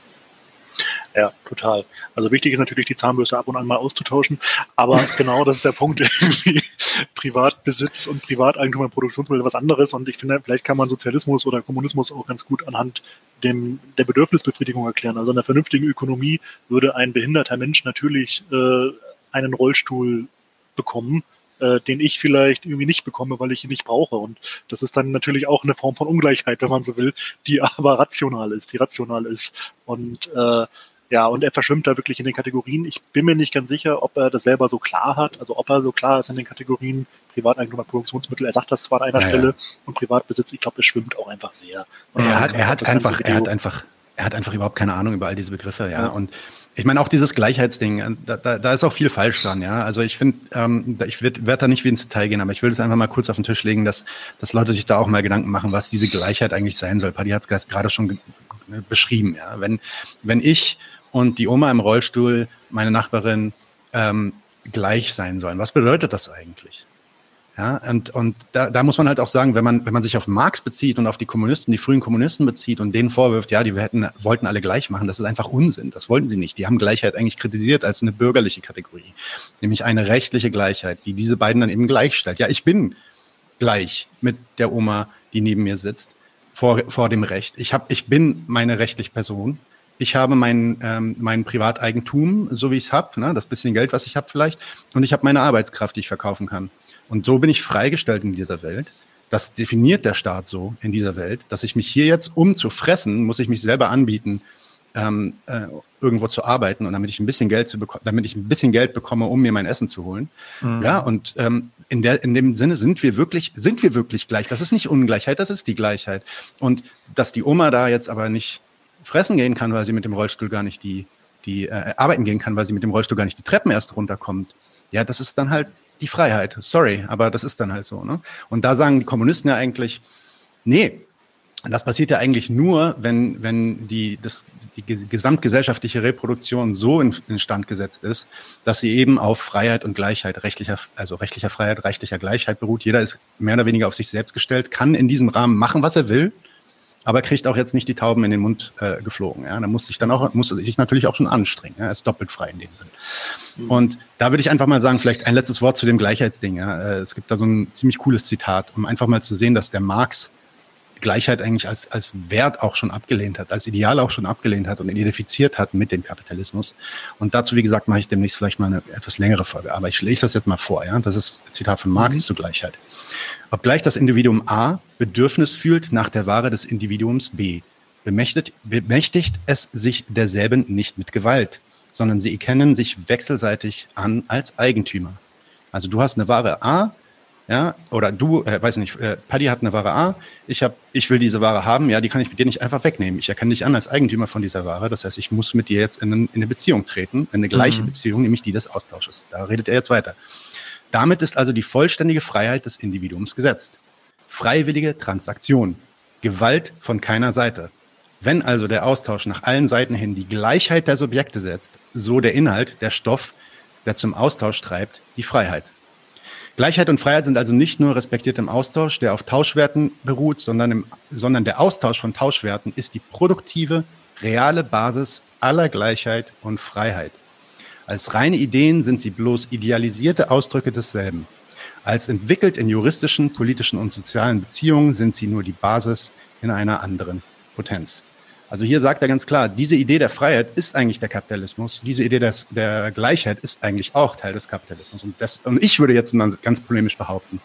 Ja, total. Also wichtig ist natürlich, die Zahnbürste ab und an mal auszutauschen. Aber genau das ist der Punkt. Irgendwie Privatbesitz und Privateigentum an Produktionsmitteln was anderes. Und ich finde, vielleicht kann man Sozialismus oder Kommunismus auch ganz gut anhand dem, der Bedürfnisbefriedigung erklären. Also in einer vernünftigen Ökonomie würde ein behinderter Mensch natürlich äh, einen Rollstuhl bekommen äh, den ich vielleicht irgendwie nicht bekomme, weil ich ihn nicht brauche. Und das ist dann natürlich auch eine Form von Ungleichheit, wenn man so will, die aber rational ist, die rational ist. Und äh, ja, und er verschwimmt da wirklich in den Kategorien. Ich bin mir nicht ganz sicher, ob er das selber so klar hat, also ob er so klar ist in den Kategorien Privateigentum Produktionsmittel. Er sagt das zwar an einer ja, Stelle ja. und Privatbesitz, ich glaube, das schwimmt auch einfach sehr. er hat, er hat einfach, er hat einfach, er hat einfach überhaupt keine Ahnung über all diese Begriffe, ja. ja. Und ich meine, auch dieses Gleichheitsding, äh, da, da, da ist auch viel falsch dran, ja. Also ich finde, ähm, ich werde werd da nicht wie ins Detail gehen, aber ich will es einfach mal kurz auf den Tisch legen, dass, dass Leute sich da auch mal Gedanken machen, was diese Gleichheit eigentlich sein soll. Paddy hat es gerade schon beschrieben, ja. Wenn, wenn ich und die Oma im Rollstuhl, meine Nachbarin, ähm, gleich sein sollen, was bedeutet das eigentlich? Ja, und, und da, da muss man halt auch sagen, wenn man, wenn man sich auf Marx bezieht und auf die Kommunisten, die frühen Kommunisten bezieht und denen vorwirft, ja, die hätten, wollten alle gleich machen, das ist einfach Unsinn. Das wollten sie nicht. Die haben Gleichheit eigentlich kritisiert als eine bürgerliche Kategorie, nämlich eine rechtliche Gleichheit, die diese beiden dann eben gleichstellt. Ja, ich bin gleich mit der Oma, die neben mir sitzt, vor, vor dem Recht. Ich, hab, ich bin meine rechtliche Person. Ich habe mein, ähm, mein Privateigentum, so wie ich es habe, ne, das bisschen Geld, was ich habe vielleicht, und ich habe meine Arbeitskraft, die ich verkaufen kann. Und so bin ich freigestellt in dieser Welt. Das definiert der Staat so in dieser Welt, dass ich mich hier jetzt, um zu fressen, muss ich mich selber anbieten, ähm, äh, irgendwo zu arbeiten und damit ich ein bisschen Geld zu bekommen, damit ich ein bisschen Geld bekomme, um mir mein Essen zu holen. Mhm. Ja, und ähm, in der, in dem Sinne sind wir wirklich, sind wir wirklich gleich. Das ist nicht Ungleichheit, das ist die Gleichheit. Und dass die Oma da jetzt aber nicht fressen gehen kann, weil sie mit dem Rollstuhl gar nicht die, die äh, arbeiten gehen kann, weil sie mit dem Rollstuhl gar nicht die Treppen erst runterkommt. Ja, das ist dann halt die Freiheit. Sorry, aber das ist dann halt so. Ne? Und da sagen die Kommunisten ja eigentlich, nee, das passiert ja eigentlich nur, wenn, wenn die, das, die gesamtgesellschaftliche Reproduktion so in, instand gesetzt ist, dass sie eben auf Freiheit und Gleichheit, rechtlicher, also rechtlicher Freiheit, rechtlicher Gleichheit beruht. Jeder ist mehr oder weniger auf sich selbst gestellt, kann in diesem Rahmen machen, was er will aber kriegt auch jetzt nicht die Tauben in den Mund äh, geflogen. Ja, da muss sich dann auch muss sich natürlich auch schon anstrengen. Ja, ist doppelt frei in dem Sinn. Mhm. Und da würde ich einfach mal sagen, vielleicht ein letztes Wort zu dem Gleichheitsding. Ja. Äh, es gibt da so ein ziemlich cooles Zitat, um einfach mal zu sehen, dass der Marx Gleichheit eigentlich als, als Wert auch schon abgelehnt hat, als Ideal auch schon abgelehnt hat und identifiziert hat mit dem Kapitalismus. Und dazu, wie gesagt, mache ich demnächst vielleicht mal eine etwas längere Folge. Aber ich lese das jetzt mal vor. Ja? Das ist ein Zitat von Marx mhm. zu Gleichheit. Obgleich das Individuum A Bedürfnis fühlt nach der Ware des Individuums B, bemächtigt, bemächtigt es sich derselben nicht mit Gewalt, sondern sie erkennen sich wechselseitig an als Eigentümer. Also du hast eine Ware A, ja, oder du, äh, weiß nicht, äh, Paddy hat eine Ware A, ich hab, ich will diese Ware haben, ja, die kann ich mit dir nicht einfach wegnehmen. Ich erkenne dich an als Eigentümer von dieser Ware, das heißt, ich muss mit dir jetzt in, in eine Beziehung treten, in eine gleiche mhm. Beziehung, nämlich die des Austausches. Da redet er jetzt weiter. Damit ist also die vollständige Freiheit des Individuums gesetzt. Freiwillige Transaktion. Gewalt von keiner Seite. Wenn also der Austausch nach allen Seiten hin die Gleichheit der Subjekte setzt, so der Inhalt, der Stoff, der zum Austausch treibt, die Freiheit. Gleichheit und Freiheit sind also nicht nur respektiert im Austausch, der auf Tauschwerten beruht, sondern, im, sondern der Austausch von Tauschwerten ist die produktive, reale Basis aller Gleichheit und Freiheit. Als reine Ideen sind sie bloß idealisierte Ausdrücke desselben. Als entwickelt in juristischen, politischen und sozialen Beziehungen sind sie nur die Basis in einer anderen Potenz. Also hier sagt er ganz klar, diese Idee der Freiheit ist eigentlich der Kapitalismus. Diese Idee des, der Gleichheit ist eigentlich auch Teil des Kapitalismus. Und, das, und ich würde jetzt mal ganz polemisch behaupten,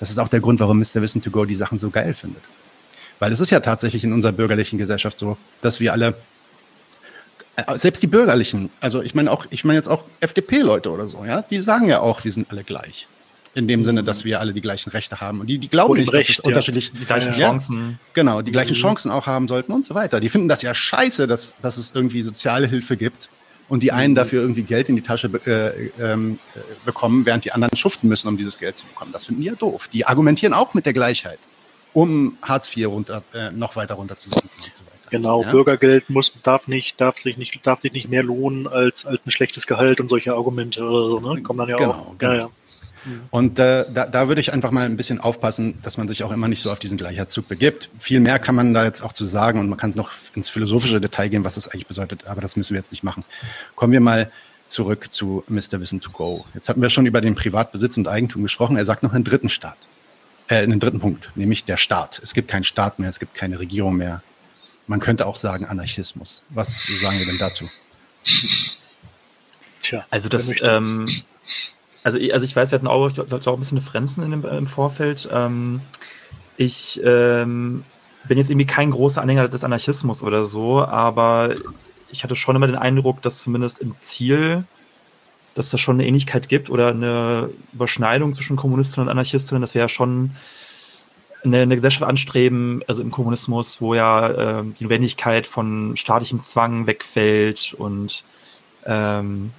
das ist auch der Grund, warum Mr. Wissen to Go die Sachen so geil findet. Weil es ist ja tatsächlich in unserer bürgerlichen Gesellschaft so, dass wir alle, äh, selbst die Bürgerlichen, also ich meine auch, ich meine jetzt auch FDP-Leute oder so, ja, die sagen ja auch, wir sind alle gleich. In dem Sinne, dass wir alle die gleichen Rechte haben. Und die, die glauben nicht, Recht, dass es ja. unterschiedlich die gleichen ja, Chancen. Genau, die gleichen mhm. Chancen auch haben sollten und so weiter. Die finden das ja scheiße, dass, dass es irgendwie soziale Hilfe gibt und die einen mhm. dafür irgendwie Geld in die Tasche äh, ähm, äh, bekommen, während die anderen schuften müssen, um dieses Geld zu bekommen. Das finden die ja doof. Die argumentieren auch mit der Gleichheit, um Hartz IV runter, äh, noch weiter runterzusenken und so weiter. Genau, ja? Bürgergeld muss, darf nicht, darf sich nicht, darf sich nicht mehr lohnen als, als ein schlechtes Gehalt und solche Argumente oder so, ne? Kommen dann ja genau, auch. Genau. Ja, ja. Mhm. Und äh, da, da würde ich einfach mal ein bisschen aufpassen, dass man sich auch immer nicht so auf diesen Gleichheitszug begibt. Viel mehr kann man da jetzt auch zu sagen und man kann es noch ins philosophische Detail gehen, was das eigentlich bedeutet, aber das müssen wir jetzt nicht machen. Kommen wir mal zurück zu Mr. Wissen to Go. Jetzt hatten wir schon über den Privatbesitz und Eigentum gesprochen. Er sagt noch einen dritten Staat, äh, einen dritten Punkt, nämlich der Staat. Es gibt keinen Staat mehr, es gibt keine Regierung mehr. Man könnte auch sagen Anarchismus. Was sagen wir denn dazu? Tja, also das, ähm, also, also ich weiß, wir hatten auch, auch ein bisschen Differenzen in dem, im Vorfeld. Ähm, ich ähm, bin jetzt irgendwie kein großer Anhänger des Anarchismus oder so, aber ich hatte schon immer den Eindruck, dass zumindest im Ziel, dass das schon eine Ähnlichkeit gibt oder eine Überschneidung zwischen Kommunisten und Anarchistinnen, dass wir ja schon eine, eine Gesellschaft anstreben, also im Kommunismus, wo ja äh, die Notwendigkeit von staatlichem Zwang wegfällt und ähm,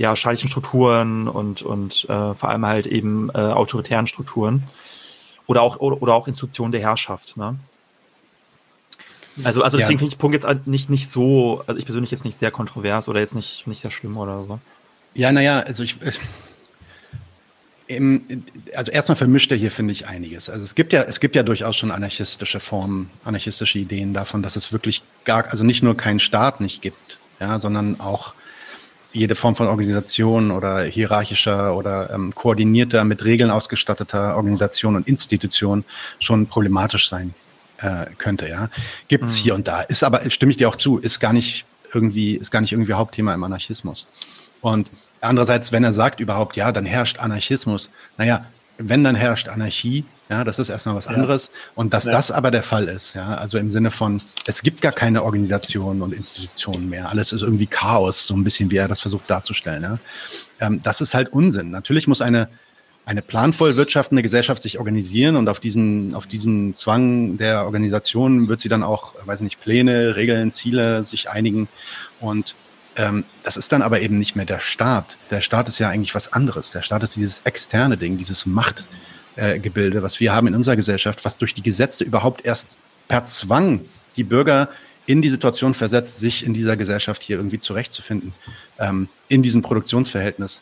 ja, staatlichen Strukturen und, und äh, vor allem halt eben äh, autoritären Strukturen oder auch, oder, oder auch Institutionen der Herrschaft. Ne? Also, also deswegen ja. finde ich Punkt jetzt nicht, nicht so, also ich persönlich jetzt nicht sehr kontrovers oder jetzt nicht, nicht sehr schlimm oder so. Ja, naja, also ich, im, also erstmal vermischt er hier, finde ich, einiges. Also es gibt ja, es gibt ja durchaus schon anarchistische Formen, anarchistische Ideen davon, dass es wirklich gar, also nicht nur keinen Staat nicht gibt, ja, sondern auch jede Form von Organisation oder hierarchischer oder ähm, koordinierter, mit Regeln ausgestatteter Organisation und Institution schon problematisch sein äh, könnte, ja. Gibt es mhm. hier und da. Ist aber, stimme ich dir auch zu, ist gar nicht irgendwie, ist gar nicht irgendwie Hauptthema im Anarchismus. Und andererseits, wenn er sagt überhaupt, ja, dann herrscht Anarchismus, naja, wenn dann herrscht Anarchie, ja, das ist erstmal was anderes. Ja. Und dass ja. das aber der Fall ist, ja, also im Sinne von, es gibt gar keine Organisationen und Institutionen mehr. Alles ist irgendwie Chaos, so ein bisschen wie er das versucht darzustellen. Ja. Ähm, das ist halt Unsinn. Natürlich muss eine, eine planvoll wirtschaftende Gesellschaft sich organisieren und auf diesen, auf diesen Zwang der Organisation wird sie dann auch, weiß nicht, Pläne, Regeln, Ziele sich einigen. Und ähm, das ist dann aber eben nicht mehr der Staat. Der Staat ist ja eigentlich was anderes. Der Staat ist dieses externe Ding, dieses Machtgebilde, äh, was wir haben in unserer Gesellschaft, was durch die Gesetze überhaupt erst per Zwang die Bürger in die Situation versetzt, sich in dieser Gesellschaft hier irgendwie zurechtzufinden, ähm, in diesem Produktionsverhältnis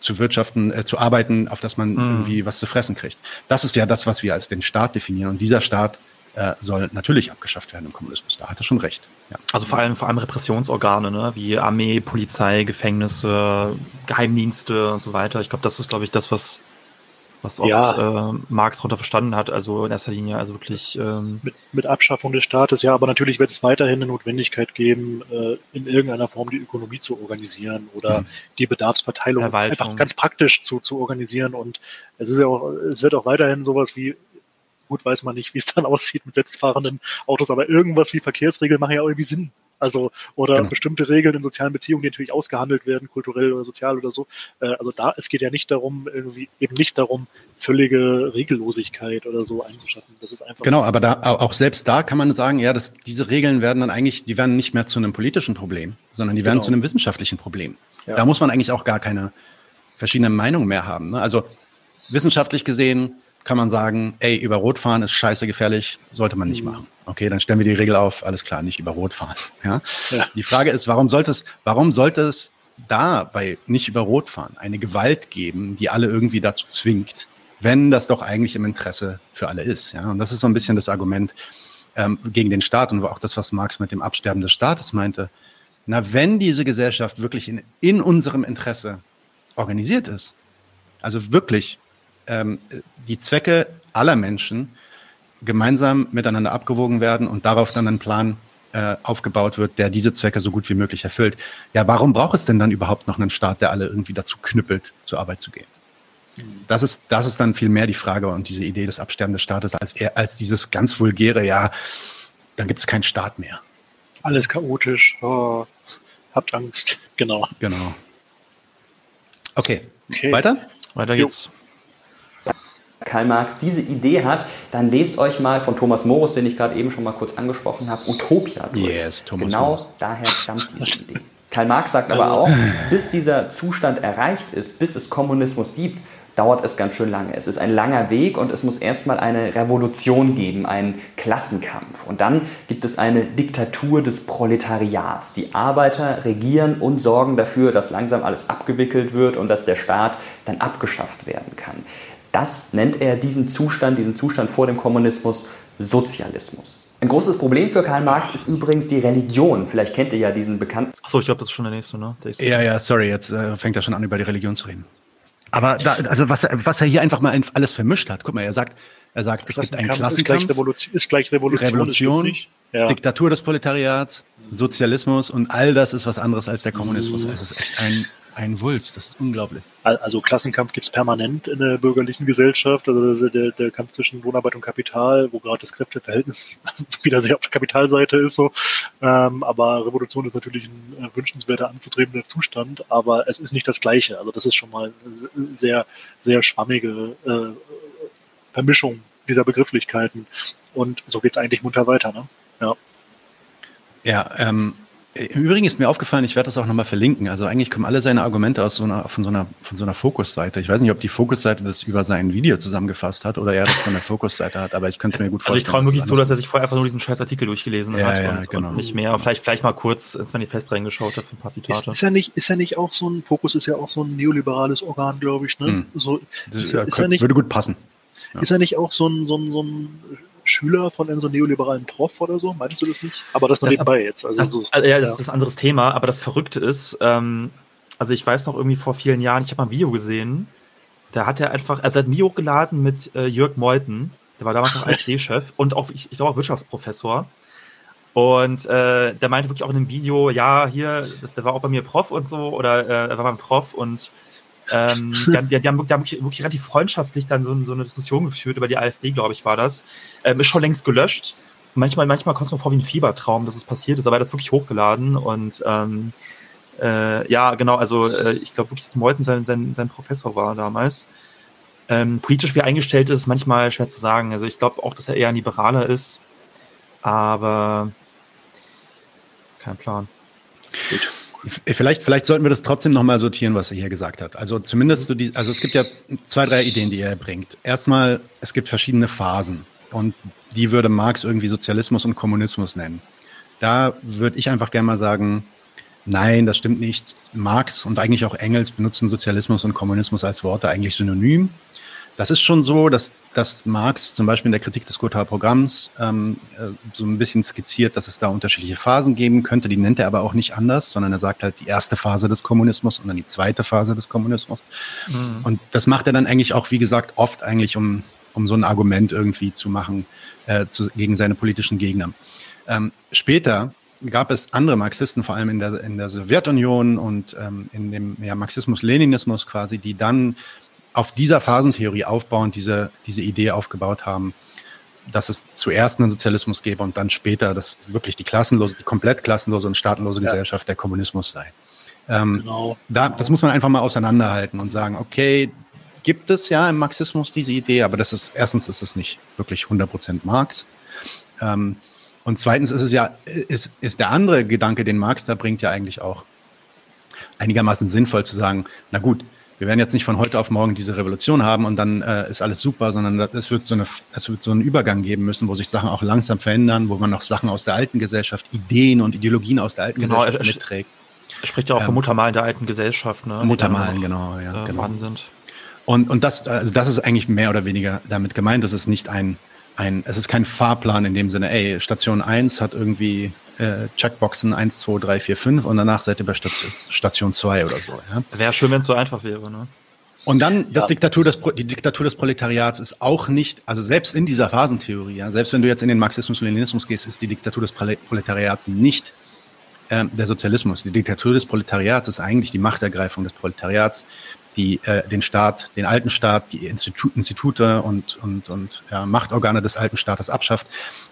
zu wirtschaften, äh, zu arbeiten, auf das man mhm. irgendwie was zu fressen kriegt. Das ist ja das, was wir als den Staat definieren. Und dieser Staat äh, soll natürlich abgeschafft werden im Kommunismus. Da hat er schon recht. Ja. Also vor allem vor allem Repressionsorgane, ne? wie Armee, Polizei, Gefängnisse, Geheimdienste und so weiter. Ich glaube, das ist, glaube ich, das, was was oft ja. äh, Marx darunter verstanden hat, also in erster Linie, also wirklich. Ähm mit, mit Abschaffung des Staates, ja, aber natürlich wird es weiterhin eine Notwendigkeit geben, äh, in irgendeiner Form die Ökonomie zu organisieren oder mhm. die Bedarfsverteilung einfach ganz praktisch zu, zu organisieren. Und es ist ja auch, es wird auch weiterhin sowas wie Gut, weiß man nicht, wie es dann aussieht mit selbstfahrenden Autos, aber irgendwas wie Verkehrsregeln machen ja irgendwie Sinn. Also, oder genau. bestimmte Regeln in sozialen Beziehungen, die natürlich ausgehandelt werden, kulturell oder sozial oder so. Äh, also da, es geht ja nicht darum, irgendwie, eben nicht darum, völlige Regellosigkeit oder so einzuschaffen. Das ist einfach. Genau, aber da, auch selbst da kann man sagen, ja, dass diese Regeln werden dann eigentlich, die werden nicht mehr zu einem politischen Problem, sondern die werden genau. zu einem wissenschaftlichen Problem. Ja. Da muss man eigentlich auch gar keine verschiedenen Meinungen mehr haben. Ne? Also wissenschaftlich gesehen, kann man sagen, ey, über Rot fahren ist scheiße gefährlich, sollte man nicht mhm. machen. Okay, dann stellen wir die Regel auf, alles klar, nicht über Rot fahren. Ja? ja. Die Frage ist, warum sollte es, warum sollte es da bei nicht über Rot fahren eine Gewalt geben, die alle irgendwie dazu zwingt, wenn das doch eigentlich im Interesse für alle ist. Ja? Und das ist so ein bisschen das Argument ähm, gegen den Staat und auch das, was Marx mit dem Absterben des Staates meinte. Na, wenn diese Gesellschaft wirklich in, in unserem Interesse organisiert ist, also wirklich ähm, die Zwecke aller Menschen gemeinsam miteinander abgewogen werden und darauf dann ein Plan äh, aufgebaut wird, der diese Zwecke so gut wie möglich erfüllt. Ja, warum braucht es denn dann überhaupt noch einen Staat, der alle irgendwie dazu knüppelt, zur Arbeit zu gehen? Das ist, das ist dann viel mehr die Frage und diese Idee des Absterben des Staates als, eher, als dieses ganz vulgäre, ja, dann gibt es keinen Staat mehr. Alles chaotisch, oh, habt Angst, genau. Genau. Okay, okay. weiter? Weiter geht's. Jo. Karl Marx diese Idee hat, dann lest euch mal von Thomas Morus, den ich gerade eben schon mal kurz angesprochen habe, Utopia durch. Yes, Thomas genau Morus. daher stammt diese Idee. Karl Marx sagt aber auch, bis dieser Zustand erreicht ist, bis es Kommunismus gibt, dauert es ganz schön lange. Es ist ein langer Weg und es muss erstmal eine Revolution geben, einen Klassenkampf. Und dann gibt es eine Diktatur des Proletariats. Die Arbeiter regieren und sorgen dafür, dass langsam alles abgewickelt wird und dass der Staat dann abgeschafft werden kann. Das nennt er diesen Zustand, diesen Zustand vor dem Kommunismus Sozialismus. Ein großes Problem für Karl Marx ist übrigens die Religion. Vielleicht kennt ihr ja diesen bekannten. Achso, ich glaube, das ist schon der nächste, ne? Der ja, ja, sorry, jetzt äh, fängt er schon an, über die Religion zu reden. Aber da, also was, was er hier einfach mal alles vermischt hat, guck mal, er sagt, er sagt, es gibt einen Klassenkampf. Ist gleich Revolution, ist gleich Revolution, Revolution ja. Diktatur des Proletariats, Sozialismus und all das ist was anderes als der Kommunismus. Mhm. Es ist echt ein ein Wulst, das ist unglaublich. Also Klassenkampf gibt es permanent in der bürgerlichen Gesellschaft, also der, der Kampf zwischen Lohnarbeit und Kapital, wo gerade das Kräfteverhältnis wieder sehr auf der Kapitalseite ist. So. Ähm, aber Revolution ist natürlich ein äh, wünschenswerter anzutretender Zustand, aber es ist nicht das Gleiche. Also das ist schon mal eine sehr, sehr schwammige äh, Vermischung dieser Begrifflichkeiten. Und so geht es eigentlich munter weiter. Ne? Ja. Ja, ähm, Im Übrigen ist mir aufgefallen, ich werde das auch nochmal verlinken. Also eigentlich kommen alle seine Argumente aus so einer, von so einer, von so einer Fokusseite. Ich weiß nicht, ob die Fokusseite das über sein Video zusammengefasst hat oder er das von der Fokusseite hat, aber ich könnte es mir gut vorstellen. Also ich traue wirklich so, dass er sich vorher einfach nur diesen scheiß Artikel durchgelesen ja, hat ja, und, genau. und nicht mehr. Vielleicht, vielleicht mal kurz ins Manifest reingeschaut hat für ein paar Ist, Zitate. ist, ja nicht, ist ja nicht auch so ein, Fokus ist ja auch so ein neoliberales Organ, glaube ich, ne? Hm. So, Das ist, ja, ist, ja nicht, würde gut passen. Ja. ist ja nicht auch so ein, so ein, so ein Schüler von einem so neoliberalen Prof oder so? Meintest du das nicht? Aber das nur Das- nebenbei jetzt. Also, Das, so, also, ja, das ist ein anderes Thema, aber das Verrückte ist, ähm, also ich weiß noch irgendwie vor vielen Jahren, ich habe mal ein Video gesehen, da hat er einfach, also er hat ein Video hochgeladen mit äh, Jörg Meuthen, der war damals noch AfD-Chef und auch, ich, ich glaube auch Wirtschaftsprofessor. Und äh, der meinte wirklich auch in dem Video, ja, hier, der war auch bei mir Prof und so, oder äh, er war beim Prof und ähm, die, haben, die, die haben wirklich, wirklich relativ freundschaftlich dann so, so eine Diskussion geführt über die AfD, glaube ich, war das. Ähm, ist schon längst gelöscht. Manchmal, manchmal kommt es mir vor wie ein Fiebertraum, dass es passiert ist, aber er hat das wirklich hochgeladen und ähm, äh, ja, genau, also äh, ich glaube wirklich, dass Meuthen sein, sein, sein Professor war damals. Ähm, politisch wie er eingestellt ist, manchmal schwer zu sagen. Also ich glaube auch, dass er eher ein Liberaler ist, aber kein Plan. Vielleicht, vielleicht sollten wir das trotzdem nochmal sortieren, was er hier gesagt hat. Also zumindest so die, also es gibt ja zwei, drei Ideen, die er bringt. Erstmal, es gibt verschiedene Phasen und die würde Marx irgendwie Sozialismus und Kommunismus nennen. Da würde ich einfach gerne mal sagen, nein, das stimmt nicht. Marx und eigentlich auch Engels benutzen Sozialismus und Kommunismus als Worte eigentlich synonym. Das ist schon so, dass, dass Marx zum Beispiel in der Kritik des Gothaer Programms ähm, äh, so ein bisschen skizziert, dass es da unterschiedliche Phasen geben könnte. Die nennt er aber auch nicht anders, sondern er sagt halt die erste Phase des Kommunismus und dann die zweite Phase des Kommunismus. Mhm. Und das macht er dann eigentlich auch, wie gesagt, oft eigentlich, um, um so ein Argument irgendwie zu machen äh, zu, gegen seine politischen Gegner. Ähm, später gab es andere Marxisten, vor allem in der, in der Sowjetunion und ähm, in dem ja, Marxismus-Leninismus quasi, die dann auf dieser Phasentheorie aufbauend diese, diese Idee aufgebaut haben, dass es zuerst einen Sozialismus gäbe und dann später, dass wirklich die klassenlose, die komplett klassenlose und staatenlose Ja. Gesellschaft der Kommunismus sei. Ähm, genau. da, das muss man einfach mal auseinanderhalten und sagen, okay, gibt es ja im Marxismus diese Idee, aber das ist, erstens ist es nicht wirklich 100% Marx. Ähm, und zweitens ist es ja, ist, ist der andere Gedanke, den Marx da bringt, ja eigentlich auch einigermaßen sinnvoll zu sagen, na gut, wir werden jetzt nicht von heute auf morgen diese Revolution haben und dann äh, ist alles super, sondern es wird, so eine, es wird so einen Übergang geben müssen, wo sich Sachen auch langsam verändern, wo man noch Sachen aus der alten Gesellschaft, Ideen und Ideologien aus der alten Genau, Gesellschaft mitträgt. Er spricht ja auch Ähm, vom Muttermalen der alten Gesellschaft, ne? Muttermalen, genau, ja, äh, genau. sind. Und, und das, also das ist eigentlich mehr oder weniger damit gemeint. Das ist nicht ein, ein, es ist kein Fahrplan in dem Sinne, ey, Station 1 hat irgendwie äh, Checkboxen 1, 2, 3, 4, 5 und danach seid ihr bei Station, Station 2 oder so. Ja? Wäre schön, wenn es so einfach wäre, ne? Und dann das Ja. Diktatur des, die Diktatur des Proletariats ist auch nicht, also selbst in dieser Phasentheorie, ja, selbst wenn du jetzt in den Marxismus und Leninismus gehst, ist die Diktatur des Prole- Proletariats nicht ähm, der Sozialismus. Die Diktatur des Proletariats ist eigentlich die Machtergreifung des Proletariats, die äh, den Staat, den alten Staat, die Institu Institute und, und, und ja, Machtorgane des alten Staates abschafft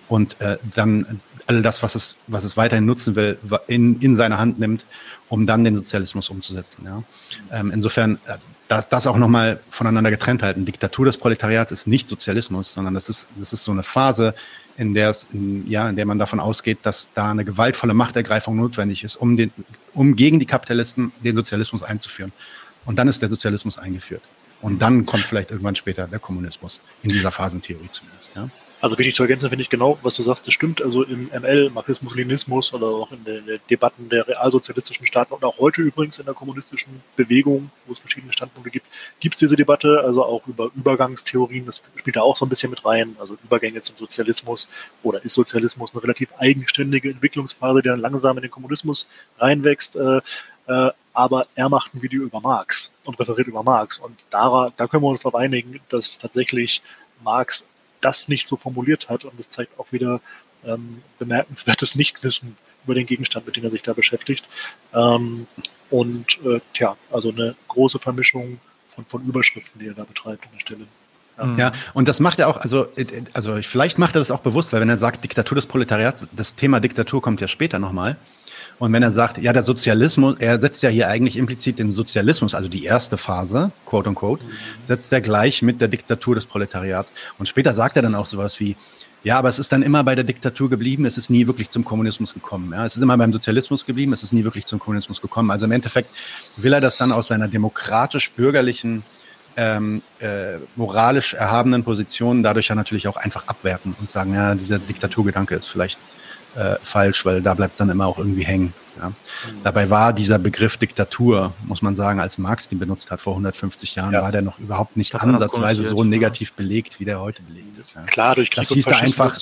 und äh, dann all das, was es, was es weiterhin nutzen will, in, in seine Hand nimmt, um dann den Sozialismus umzusetzen. Ja. Ähm, insofern, also, das, das auch nochmal voneinander getrennt halten. Diktatur des Proletariats ist nicht Sozialismus, sondern das ist, das ist so eine Phase, in der es, in, ja, in der man davon ausgeht, dass da eine gewaltvolle Machtergreifung notwendig ist, um den, um gegen die Kapitalisten den Sozialismus einzuführen. Und dann ist der Sozialismus eingeführt. Und dann kommt vielleicht irgendwann später der Kommunismus. In dieser Phasentheorie zumindest, ja. Also wichtig zu ergänzen finde ich genau, was du sagst, das stimmt. Also im ML, Marxismus, Leninismus oder auch in den Debatten der realsozialistischen Staaten und auch heute übrigens in der kommunistischen Bewegung, wo es verschiedene Standpunkte gibt, gibt es diese Debatte, also auch über Übergangstheorien, das spielt da auch so ein bisschen mit rein, also Übergänge zum Sozialismus oder ist Sozialismus eine relativ eigenständige Entwicklungsphase, die dann langsam in den Kommunismus reinwächst. Äh, äh, aber er macht ein Video über Marx und referiert über Marx. Und da, da können wir uns darauf einigen, dass tatsächlich Marx das nicht so formuliert hat. Und das zeigt auch wieder ähm, bemerkenswertes Nichtwissen über den Gegenstand, mit dem er sich da beschäftigt. Ähm, und äh, tja, also eine große Vermischung von, von Überschriften, die er da betreibt an der Stelle. Ja, und das macht er auch, also, also vielleicht macht er das auch bewusst, weil wenn er sagt, Diktatur des Proletariats, das Thema Diktatur kommt ja später nochmal. Und wenn er sagt, ja, der Sozialismus, er setzt ja hier eigentlich implizit den Sozialismus, also die erste Phase, quote unquote, setzt er gleich mit der Diktatur des Proletariats. Und später sagt er dann auch sowas wie, Ja, aber es ist dann immer bei der Diktatur geblieben, es ist nie wirklich zum Kommunismus gekommen. Ja, es ist immer beim Sozialismus geblieben, es ist nie wirklich zum Kommunismus gekommen. Also im Endeffekt will er das dann aus seiner demokratisch-bürgerlichen, ähm, äh, moralisch erhabenen Position dadurch ja natürlich auch einfach abwerten und sagen, ja, dieser Diktaturgedanke ist vielleicht äh, falsch, weil da bleibt es dann immer auch irgendwie hängen. Ja. Mhm. Dabei war dieser Begriff Diktatur, muss man sagen, als Marx den benutzt hat vor 150 Jahren, ja. war der noch überhaupt nicht das ansatzweise so negativ belegt, wie der heute belegt ist. Ja. Klar, durch Krieg das hieß da einfach,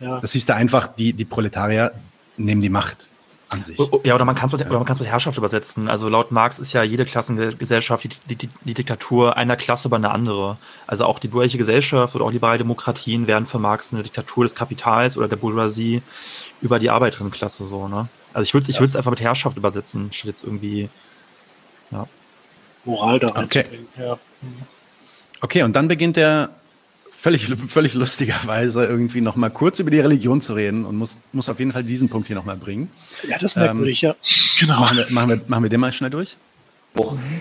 Das hieß da einfach, die, die Proletarier nehmen die Macht an sich. Oh, oh, ja, oder man kann es mit, mit Herrschaft übersetzen. Also laut Marx ist ja jede Klassengesellschaft die, die, die, Diktatur einer Klasse über eine andere. Also auch die bürgerliche Gesellschaft oder auch liberale Demokratien werden für Marx eine Diktatur des Kapitals oder der Bourgeoisie über die Arbeiterinnenklasse so, ne? Also ich würde es ja. einfach mit Herrschaft übersetzen, statt jetzt irgendwie, ja. Moral da okay. Ja. Okay, und dann beginnt er völlig, völlig lustigerweise irgendwie noch mal kurz über die Religion zu reden und muss, muss auf jeden Fall diesen Punkt hier noch mal bringen. Ja, das merkwürdig, ähm, ja. Genau. Machen wir, machen, wir, machen wir den mal schnell durch.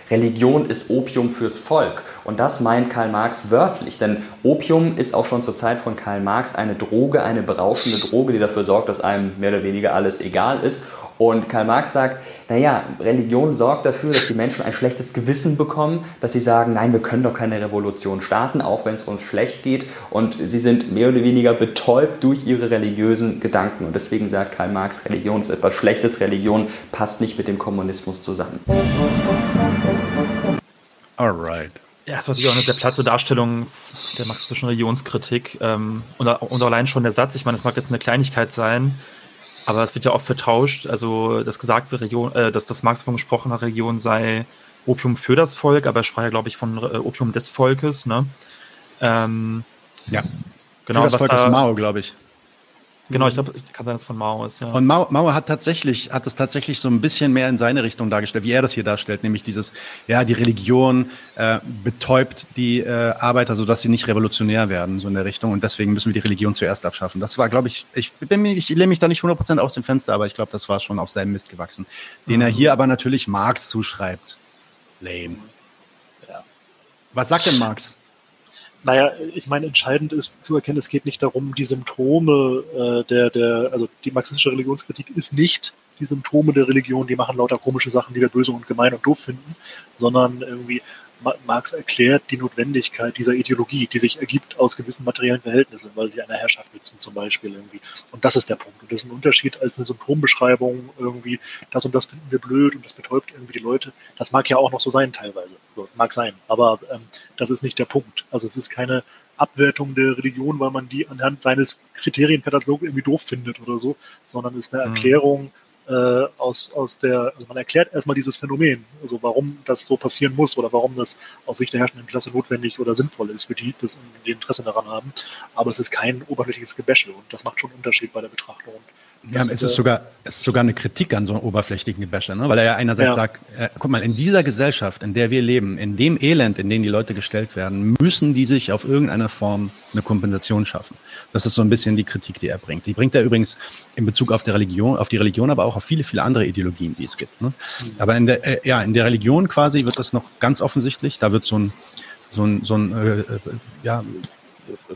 Religion ist Opium fürs Volk. Und das meint Karl Marx wörtlich. Denn Opium ist auch schon zur Zeit von Karl Marx eine Droge, eine berauschende Droge, die dafür sorgt, dass einem mehr oder weniger alles egal ist und Karl Marx sagt, naja, Religion sorgt dafür, dass die Menschen ein schlechtes Gewissen bekommen, dass sie sagen, nein, wir können doch keine Revolution starten, auch wenn es uns schlecht geht. Und sie sind mehr oder weniger betäubt durch ihre religiösen Gedanken. Und deswegen sagt Karl Marx, Religion ist etwas Schlechtes, Religion passt nicht mit dem Kommunismus zusammen. Alright. Ja, das war natürlich auch eine sehr platte Darstellung der marxistischen Religionskritik. Ähm, und, und allein schon der Satz, ich meine, das mag jetzt eine Kleinigkeit sein, aber es wird ja oft vertauscht, also dass gesagt wird, Region, äh, dass das Marx davon gesprochen hat, Region sei Opium für das Volk, aber er sprach ja, glaube ich, von äh, Opium des Volkes, ne? Ähm, ja. Genau, für das Volk ist Mao, glaube ich. Genau, ich glaube, kann sein, dass es von Mao ist, ja. Und Mao, Mao hat tatsächlich, hat es tatsächlich so ein bisschen mehr in seine Richtung dargestellt, wie er das hier darstellt, nämlich dieses, ja, die Religion äh, betäubt die äh, Arbeiter, sodass sie nicht revolutionär werden, so in der Richtung. Und deswegen müssen wir die Religion zuerst abschaffen. Das war, glaube ich, ich bin mir, ich lehne mich da nicht 100% aus dem Fenster, aber ich glaube, das war schon auf seinem Mist gewachsen. Den mhm. er hier aber natürlich Marx zuschreibt. Lame. Ja. Was sagt denn Marx? Naja, ich meine, entscheidend ist zu erkennen, es geht nicht darum, die Symptome äh, der, der, also die marxistische Religionskritik ist nicht die Symptome der Religion, die machen lauter komische Sachen, die wir böse und gemein und doof finden, sondern irgendwie Marx erklärt die Notwendigkeit dieser Ideologie, die sich ergibt aus gewissen materiellen Verhältnissen, weil die einer Herrschaft nützen zum Beispiel irgendwie. Und das ist der Punkt. Und das ist ein Unterschied als eine Symptombeschreibung irgendwie, das und das finden wir blöd und das betäubt irgendwie die Leute. Das mag ja auch noch so sein teilweise. So, mag sein. Aber ähm, das ist nicht der Punkt. Also es ist keine Abwertung der Religion, weil man die anhand seines Kriterienkatalogs irgendwie doof findet oder so, sondern es ist eine mhm. Erklärung, äh, aus, aus der, also man erklärt erstmal dieses Phänomen, also warum das so passieren muss oder warum das aus Sicht der herrschenden Klasse notwendig oder sinnvoll ist für die, die Interesse daran haben. Aber es ist kein oberflächliches Gebäsche und das macht schon einen Unterschied bei der Betrachtung. Ja, es ist sogar, es ist sogar eine Kritik an so einem oberflächlichen Gebäsche, ne? weil er ja einerseits ja. sagt, äh, guck mal, in dieser Gesellschaft, in der wir leben, in dem Elend, in dem die Leute gestellt werden, müssen die sich auf irgendeine Form eine Kompensation schaffen. Das ist so ein bisschen die Kritik, die er bringt. Die bringt er übrigens in Bezug auf die Religion, auf die Religion, aber auch auf viele, viele andere Ideologien, die es gibt. Ne? Mhm. Aber in der, äh, ja, in der Religion quasi wird das noch ganz offensichtlich. Da wird so ein, so ein, so ein äh, äh ja,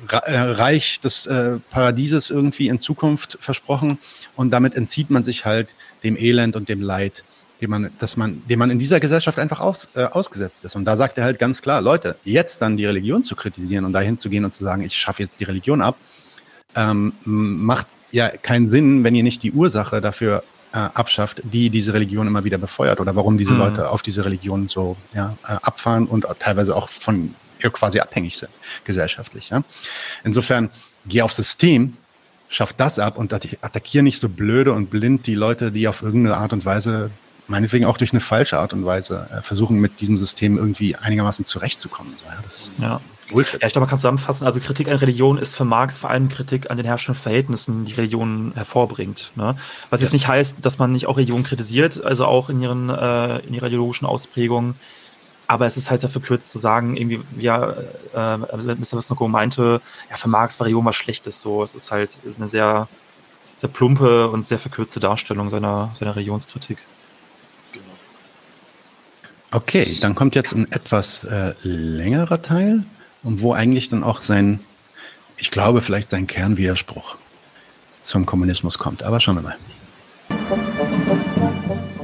Reich des äh, Paradieses irgendwie in Zukunft versprochen und damit entzieht man sich halt dem Elend und dem Leid, dem man, dass man, dem man in dieser Gesellschaft einfach aus, äh, ausgesetzt ist. Und da sagt er halt ganz klar, Leute, jetzt dann die Religion zu kritisieren und dahin zu gehen und zu sagen, ich schaffe jetzt die Religion ab, ähm, macht ja keinen Sinn, wenn ihr nicht die Ursache dafür äh, abschafft, die diese Religion immer wieder befeuert oder warum diese mhm. Leute auf diese Religion so ja, äh, abfahren und teilweise auch von quasi abhängig sind, gesellschaftlich. Ja? Insofern, geh aufs System, schaff das ab und attackier nicht so blöde und blind die Leute, die auf irgendeine Art und Weise, meinetwegen auch durch eine falsche Art und Weise, äh, versuchen, mit diesem System irgendwie einigermaßen zurechtzukommen. So, ja, das ist ja. Bullshit. Ja, ich glaube, man kann zusammenfassen, also Kritik an Religion ist für Marx vor allem Kritik an den herrschenden Verhältnissen, die Religion hervorbringt. Ne? Was ja. jetzt nicht heißt, dass man nicht auch Religion kritisiert, also auch in ihren äh, in ihrer ideologischen Ausprägung. Aber es ist halt sehr verkürzt zu sagen, irgendwie, ja, äh, Mr. Wisnoko meinte, ja, für Marx war Religion was Schlechtes so. Es ist halt ist eine sehr, sehr plumpe und sehr verkürzte Darstellung seiner, seiner Religionskritik. Okay, dann kommt jetzt ein etwas äh, längerer Teil, und wo eigentlich dann auch sein ich glaube, vielleicht sein Kernwiderspruch zum Kommunismus kommt. Aber schauen wir mal.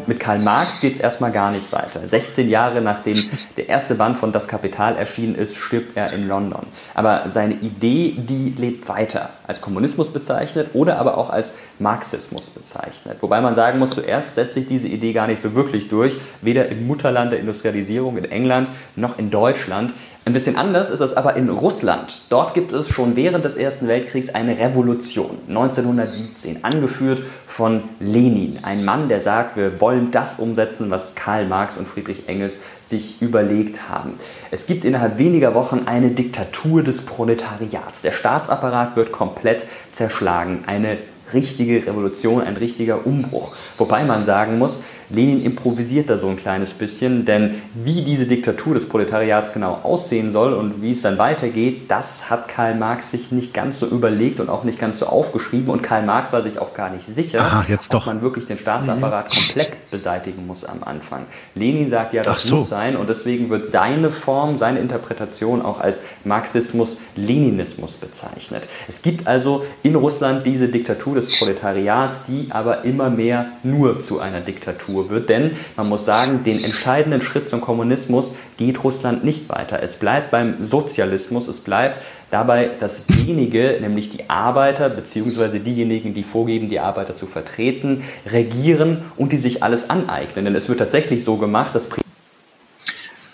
Mit Karl Marx geht es erstmal gar nicht weiter. 16 Jahre nachdem der erste Band von Das Kapital erschienen ist, stirbt er in London. Aber seine Idee, die lebt weiter. Als Kommunismus bezeichnet oder aber auch als Marxismus bezeichnet. Wobei man sagen muss, zuerst setzt sich diese Idee gar nicht so wirklich durch, weder im Mutterland der Industrialisierung in England noch in Deutschland. Ein bisschen anders ist es aber in Russland. Dort gibt es schon während des Ersten Weltkriegs eine Revolution, 1917, angeführt von Lenin, ein Mann, der sagt, wir wollen das umsetzen, was Karl Marx und Friedrich Engels sich überlegt haben. Es gibt innerhalb weniger Wochen eine Diktatur des Proletariats. Der Staatsapparat wird komplett zerschlagen. Eine richtige Revolution, ein richtiger Umbruch. Wobei man sagen muss, Lenin improvisiert da so ein kleines bisschen, denn wie diese Diktatur des Proletariats genau aussehen soll und wie es dann weitergeht, das hat Karl Marx sich nicht ganz so überlegt und auch nicht ganz so aufgeschrieben und Karl Marx war sich auch gar nicht sicher, Aha, ob man wirklich den Staatsapparat mhm. komplett beseitigen muss am Anfang. Lenin sagt ja, das so. muss sein und deswegen wird seine Form, seine Interpretation auch als Marxismus-Leninismus bezeichnet. Es gibt also in Russland diese Diktatur des Proletariats, die aber immer mehr nur zu einer Diktatur Diktatur wird. Denn man muss sagen, den entscheidenden Schritt zum Kommunismus geht Russland nicht weiter. Es bleibt beim Sozialismus, es bleibt dabei, dass wenige, nämlich die Arbeiter bzw. diejenigen, die vorgeben, die Arbeiter zu vertreten, regieren und die sich alles aneignen. Denn es wird tatsächlich so gemacht, dass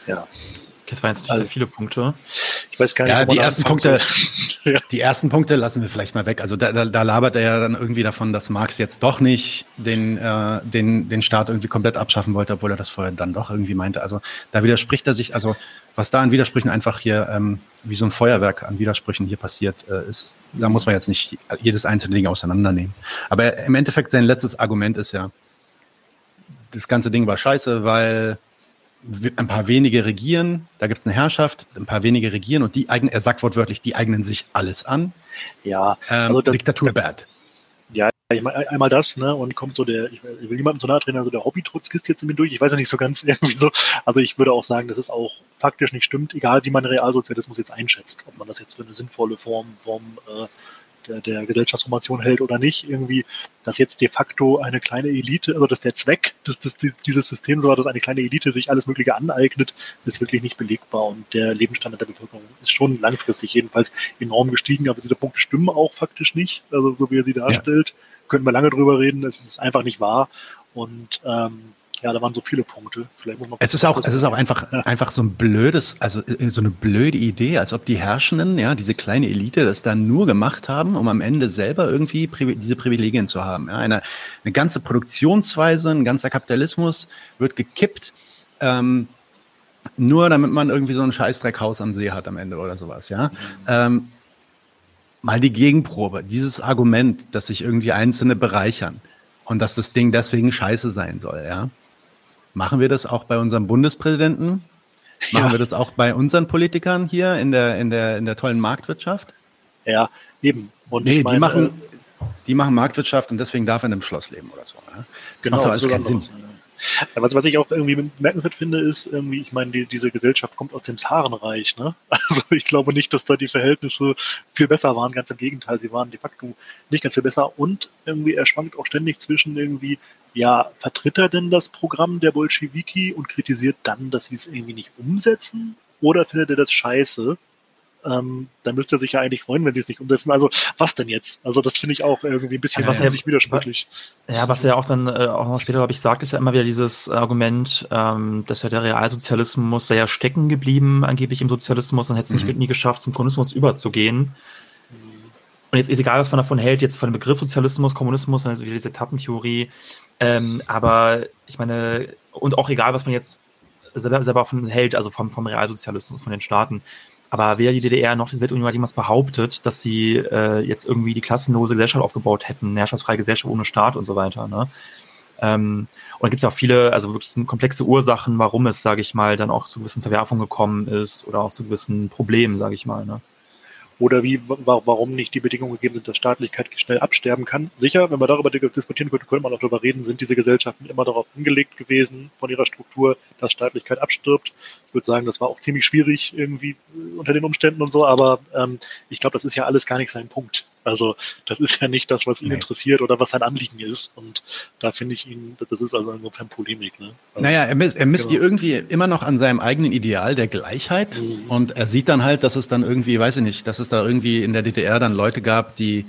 ja. Das waren jetzt also, viele Punkte. Weiß gar nicht, ja, die ersten Punkte, die ersten Punkte lassen wir vielleicht mal weg. Also da, da, da, labert er ja dann irgendwie davon, dass Marx jetzt doch nicht den, äh, den, den Staat irgendwie komplett abschaffen wollte, obwohl er das vorher dann doch irgendwie meinte. Also da widerspricht er sich, also was da an Widersprüchen einfach hier ähm, wie so ein Feuerwerk an Widersprüchen hier passiert äh, ist, da muss man jetzt nicht jedes einzelne Ding auseinandernehmen. Aber im Endeffekt sein letztes Argument ist ja, das ganze Ding war scheiße, weil ein paar wenige regieren, da gibt es eine Herrschaft, ein paar wenige regieren und die eignen, er sagt wortwörtlich, die eignen sich alles an. Ja, ähm, also das, Diktatur das, bad. Ja, ich meine, einmal das, ne, und kommt so der, ich will niemandem so nahe treten, also der Hobby-Trotzkist jetzt in mir durch, ich weiß ja nicht so ganz irgendwie so, also ich würde auch sagen, dass es auch faktisch nicht stimmt, egal wie man Realsozialismus jetzt einschätzt, ob man das jetzt für eine sinnvolle Form vom äh, der, der Gesellschaftsformation hält oder nicht, irgendwie, dass jetzt de facto eine kleine Elite, also dass der Zweck des, des, dieses Systems war, dass eine kleine Elite sich alles Mögliche aneignet, ist wirklich nicht belegbar und der Lebensstandard der Bevölkerung ist schon langfristig jedenfalls enorm gestiegen. Also diese Punkte stimmen auch faktisch nicht, also so wie er sie darstellt. Ja. Können wir lange drüber reden, es ist einfach nicht wahr und ähm, ja, da waren so viele Punkte. Vielleicht muss man es ist auch, es ist auch einfach, ja. einfach so ein blödes, also äh, so eine blöde Idee, als ob die Herrschenden, ja, diese kleine Elite, das dann nur gemacht haben, um am Ende selber irgendwie diese Privilegien zu haben. Ja, eine, eine ganze Produktionsweise, ein ganzer Kapitalismus wird gekippt, ähm, nur damit man irgendwie so ein Scheißdreckhaus am See hat am Ende oder sowas, ja. Mhm. Ähm, mal die Gegenprobe, dieses Argument, dass sich irgendwie Einzelne bereichern und dass das Ding deswegen scheiße sein soll, ja. Machen wir das auch bei unserem Bundespräsidenten? Machen ja. wir das auch bei unseren Politikern hier in der, in der, in der tollen Marktwirtschaft? Ja, eben. Und nee, meine, die machen, die machen Marktwirtschaft und deswgen darf er in einem Schloss leben oder so. Ne? Das genau, macht doch alles keinen Sinn. Was, was, was ich auch irgendwie bemerkenswert finde, ist irgendwie, ich meine, die, diese Gesellschaft kommt aus dem Zarenreich, ne? Also ich glaube nicht, dass da die Verhältnisse viel besser waren, ganz im Gegenteil, sie waren de facto nicht ganz viel besser und irgendwie er schwankt auch ständig zwischen irgendwie, ja, vertritt er denn das Programm der Bolschewiki und kritisiert dann, dass sie es irgendwie nicht umsetzen? Oder findet er das scheiße ähm, dann müsste er sich ja eigentlich freuen, wenn sie es nicht umsetzen. Also was denn jetzt? Also das finde ich auch irgendwie ein bisschen also was sich widersprüchlich. Ja, was er ja auch dann äh, auch noch später, glaube ich, sagt, ist ja immer wieder dieses Argument, ähm, dass ja der Realsozialismus sei ja stecken geblieben, angeblich im Sozialismus und hätte es mhm. nicht nie geschafft, zum Kommunismus überzugehen. Und jetzt ist egal, was man davon hält, jetzt von dem Begriff Sozialismus, Kommunismus, also diese Etappentheorie, ähm, aber ich meine, und auch egal, was man jetzt selber, selber von hält, also vom, vom Realsozialismus, von den Staaten. Aber weder die DDR noch die Sowjetunion hat jemals behauptet, dass sie äh, jetzt irgendwie die klassenlose Gesellschaft aufgebaut hätten, herrschaftsfreie Gesellschaft ohne Staat und so weiter. Ne? Ähm, und da gibt es auch viele, also wirklich komplexe Ursachen, warum es, sage ich mal, dann auch zu gewissen Verwerfungen gekommen ist oder auch zu gewissen Problemen, sage ich mal. Ne? Oder wie, warum nicht die Bedingungen gegeben sind, dass Staatlichkeit schnell absterben kann. Sicher, wenn wir darüber diskutieren könnten, könnte man auch darüber reden, sind diese Gesellschaften immer darauf angelegt gewesen, von ihrer Struktur, dass Staatlichkeit abstirbt. Ich würde sagen, das war auch ziemlich schwierig irgendwie unter den Umständen und so, aber ähm, ich glaube, das ist ja alles gar nicht sein Punkt. Also das ist ja nicht das, was ihn nee. interessiert oder was sein Anliegen ist. Und da finde ich ihn, das ist also insofern Polemik. Ne? Also, naja, er misst, er misst genau. die irgendwie immer noch an seinem eigenen Ideal der Gleichheit. Mhm. Und er sieht dann halt, dass es dann irgendwie, weiß ich nicht, dass es da irgendwie in der DDR dann Leute gab, die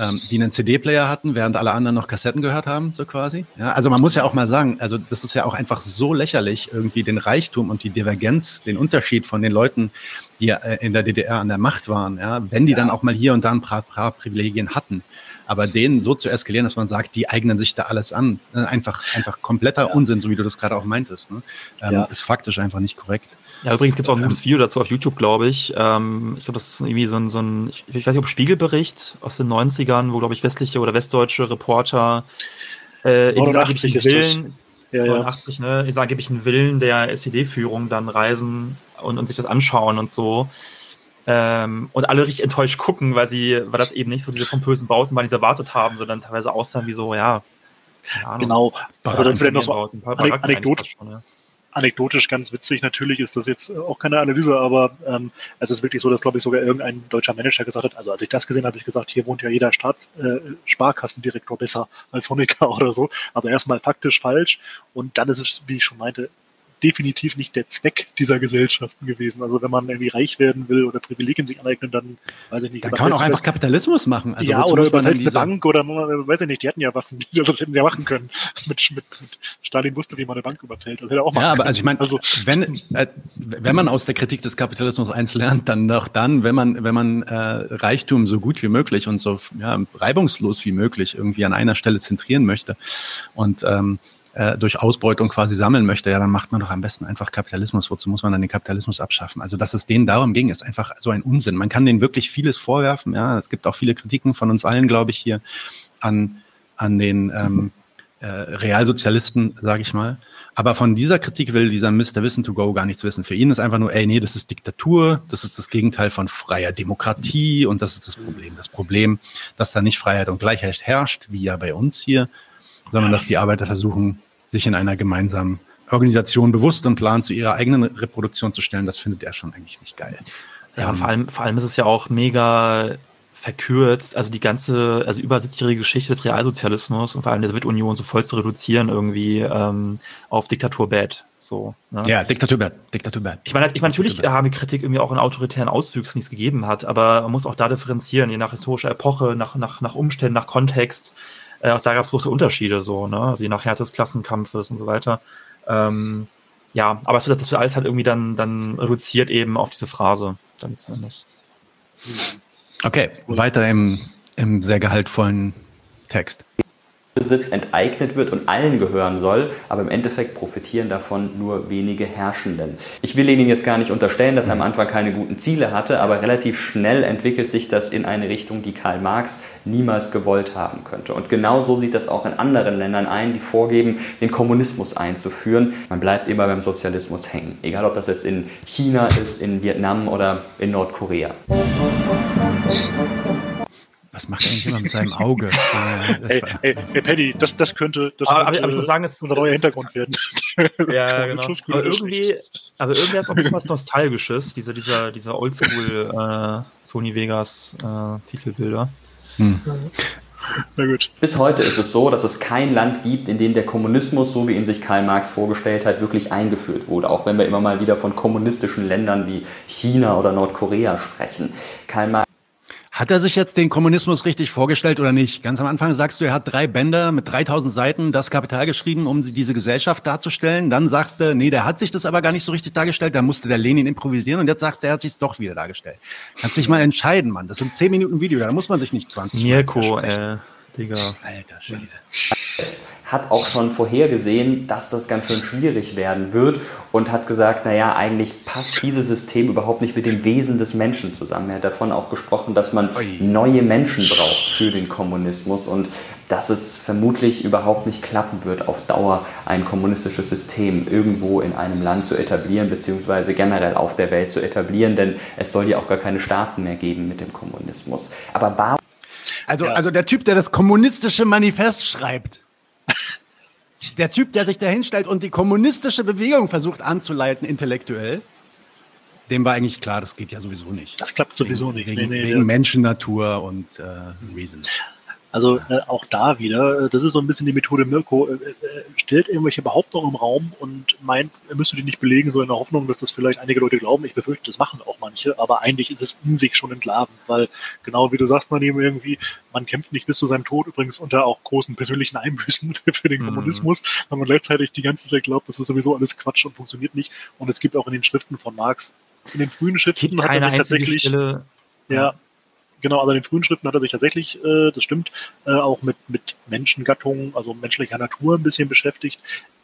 ähm, die einen CD-Player hatten, während alle anderen noch Kassetten gehört haben, so quasi. Ja, also man muss ja auch mal sagen, also das ist ja auch einfach so lächerlich, irgendwie den Reichtum und die Divergenz, den Unterschied von den Leuten, die äh, in der DDR an der Macht waren, ja, wenn die ja. dann auch mal hier und da ein paar, paar Privilegien hatten. Aber denen so zu eskalieren, dass man sagt, die eignen sich da alles an, äh, einfach, einfach kompletter ja. Unsinn, so wie du das gerade auch meintest, ne? ähm, ist faktisch einfach nicht korrekt. Ja, übrigens gibt es auch ein gutes Video dazu auf YouTube, glaube ich. Ähm, ich glaube, das ist irgendwie so ein, so ein ich, weiß nicht, ob Spiegelbericht aus den 90ern, wo, glaube ich, westliche oder westdeutsche Reporter äh, 89 ist Willen. Ja, 89, ja. ne, ich sage, ich einen Willen der SED-Führung dann reisen und, und sich das anschauen und so. Ähm, und alle richtig enttäuscht gucken, weil sie, weil das eben nicht so diese pompösen Bauten waren, die sie erwartet haben, sondern teilweise aussahen wie so, ja. Genau. Aber das vielleicht noch so Anekdote, schon, ja anekdotisch ganz witzig. Natürlich ist das jetzt auch keine Analyse, aber ähm, es ist wirklich so, dass, glaube ich, sogar irgendein deutscher Manager gesagt hat, also als ich das gesehen habe, habe ich gesagt, hier wohnt ja jeder Staat, äh, Sparkassendirektor besser als Honecker oder so. Also erstmal faktisch falsch. Und dann ist es, wie ich schon meinte, definitiv nicht der Zweck dieser Gesellschaften gewesen. Also wenn man irgendwie reich werden will oder Privilegien sich aneignen, dann weiß ich nicht. Dann kann man auch einfach Kapitalismus machen. Also ja, oder überfällst eine Bank oder weiß ich nicht, die hatten ja Waffen, das hätten sie ja machen können. Mit, mit, mit Stalin wusste, wie man eine Bank überfällt. Das hätte auch machen Ja, aber also ich meine, also, wenn, äh, wenn man aus der Kritik des Kapitalismus eins lernt, dann doch dann, wenn man, wenn man äh, Reichtum so gut wie möglich und so ja, reibungslos wie möglich irgendwie an einer Stelle zentrieren möchte. Und ähm, äh, durch Ausbeutung quasi sammeln möchte, ja, dann macht man doch am besten einfach Kapitalismus. Wozu muss man dann den Kapitalismus abschaffen? Also, dass es denen darum ging, ist einfach so ein Unsinn. Man kann denen wirklich vieles vorwerfen. Ja, es gibt auch viele Kritiken von uns allen, glaube ich, hier an, an den ähm, äh, Realsozialisten, sage ich mal. Aber von dieser Kritik will dieser Mr. Wissen to Go gar nichts wissen. Für ihn ist einfach nur, ey, nee, das ist Diktatur, das ist das Gegenteil von freier Demokratie und das ist das Problem. Das Problem, dass da nicht Freiheit und Gleichheit herrscht, wie ja bei uns hier, sondern dass die Arbeiter versuchen, sich in einer gemeinsamen Organisation bewusst und plan zu ihrer eigenen Reproduktion zu stellen, das findet er schon eigentlich nicht geil. Ja, und ähm, vor allem, vor allem ist es ja auch mega verkürzt, also die ganze, also über 70-jährige Geschichte des Realsozialismus und vor allem der Sowjetunion so voll zu reduzieren irgendwie ähm, auf Diktatur bad. So, ne? Ja, Diktatur bad, Diktatur bad. Ich meine, ich meine natürlich haben die Kritik irgendwie auch in autoritären Auswüchsen, die es gegeben hat, aber man muss auch da differenzieren, je nach historischer Epoche, nach, nach, nach Umständen, nach Kontext. Äh, auch da gab es große Unterschiede, so, ne? Also je nach Härte des Klassenkampfes und so weiter. Ähm, ja, aber es wird, das wird alles halt irgendwie dann, dann reduziert eben auf diese Phrase, dann zumindest. Okay, weiter im, im sehr gehaltvollen Text. Besitz enteignet wird und allen gehören soll, aber im Endeffekt profitieren davon nur wenige Herrschenden. Ich will Ihnen jetzt gar nicht unterstellen, dass er am Anfang keine guten Ziele hatte, aber relativ schnell entwickelt sich das in eine Richtung, die Karl Marx niemals gewollt haben könnte. Und genauso sieht das auch in anderen Ländern ein, die vorgeben, den Kommunismus einzuführen. Man bleibt immer beim Sozialismus hängen, egal ob das jetzt in China ist, in Vietnam oder in Nordkorea. Was macht er eigentlich immer mit seinem Auge? ey, ey, ey, Paddy, das, das könnte, das aber, könnte aber ich muss sagen, es, unser neuer Hintergrund werden. Ja, genau. Aber irgendwie, aber irgendwie hat es auch ein bisschen was Nostalgisches, dieser, dieser, dieser Oldschool äh, Sony Vegas äh, Titelbilder. Hm. Na gut. Bis heute ist es so, dass es kein Land gibt, in dem der Kommunismus, so wie ihn sich Karl Marx vorgestellt hat, wirklich eingeführt wurde. Auch wenn wir immer mal wieder von kommunistischen Ländern wie China oder Nordkorea sprechen. Karl Marx hat er sich jetzt den Kommunismus richtig vorgestellt oder nicht? Ganz am Anfang sagst du, er hat drei Bänder mit 3000 Seiten das Kapital geschrieben, um diese Gesellschaft darzustellen. Dann sagst du, nee, der hat sich das aber gar nicht so richtig dargestellt, da musste der Lenin improvisieren und jetzt sagst du, er hat sich doch wieder dargestellt. Kannst dich mal entscheiden, Mann. Das sind 10 Minuten Video, da muss man sich nicht 20 Mirko, äh, Digga. Alter Schwede. Hat auch schon vorhergesehen, dass das ganz schön schwierig werden wird und hat gesagt, naja, eigentlich passt dieses System überhaupt nicht mit dem Wesen des Menschen zusammen. Er hat davon auch gesprochen, dass man neue Menschen braucht für den Kommunismus und dass es vermutlich überhaupt nicht klappen wird, auf Dauer ein kommunistisches System irgendwo in einem Land zu etablieren, beziehungsweise generell auf der Welt zu etablieren, denn es soll ja auch gar keine Staaten mehr geben mit dem Kommunismus. Aber warum also, ja. also der Typ, der das kommunistische Manifest schreibt. Der Typ, der sich da hinstellt und die kommunistische Bewegung versucht anzuleiten, intellektuell, dem war eigentlich klar, das geht ja sowieso nicht. Das klappt sowieso wegen, nicht. Wegen, nee, nee, wegen Menschennatur und äh, Reasons. Also äh, auch da wieder, äh, das ist so ein bisschen die Methode Mirko, äh, äh, stellt irgendwelche Behauptungen im Raum und meint, er müsste die nicht belegen, so in der Hoffnung, dass das vielleicht einige Leute glauben. Ich befürchte, das machen auch manche, aber eigentlich ist es in sich schon entlarvend, weil genau wie du sagst, man eben irgendwie, man kämpft nicht bis zu seinem Tod, übrigens unter auch großen persönlichen Einbüßen für den mhm. Kommunismus, weil man gleichzeitig die ganze Zeit glaubt, das ist sowieso alles Quatsch und funktioniert nicht. Und es gibt auch in den Schriften von Marx, in den frühen Schriften hat er sich tatsächlich, Stelle, ja, Genau, also in den frühen Schriften hat er sich tatsächlich, äh, das stimmt, äh, auch mit, mit Menschengattungen, also menschlicher Natur ein bisschen beschäftigt.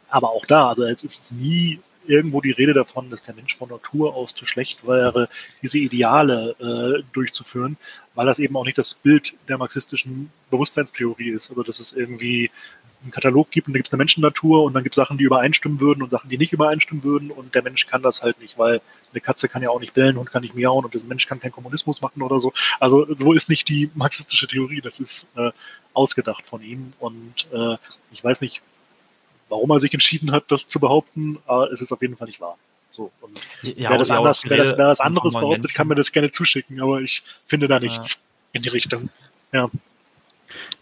Aber auch da, also es ist nie irgendwo die Rede davon, dass der Mensch von Natur aus zu schlecht wäre, diese Ideale äh, durchzuführen, weil das eben auch nicht das Bild der marxistischen Bewusstseinstheorie ist. Also dass es irgendwie einen Katalog gibt und da gibt es eine Menschennatur und dann gibt es Sachen, die übereinstimmen würden und Sachen, die nicht übereinstimmen würden und der Mensch kann das halt nicht, weil eine Katze kann ja auch nicht bellen, Hund kann nicht miauen und der Mensch kann keinen Kommunismus machen oder so. Also so ist nicht die marxistische Theorie, das ist äh, ausgedacht von ihm und äh, ich weiß nicht, warum er sich entschieden hat, das zu behaupten, aber es ist auf jeden Fall nicht wahr. So, und ja, wer, das anders, wer, das, wer das anderes behauptet, kann mir das gerne zuschicken, aber ich finde da nichts ja. in die Richtung. Ja.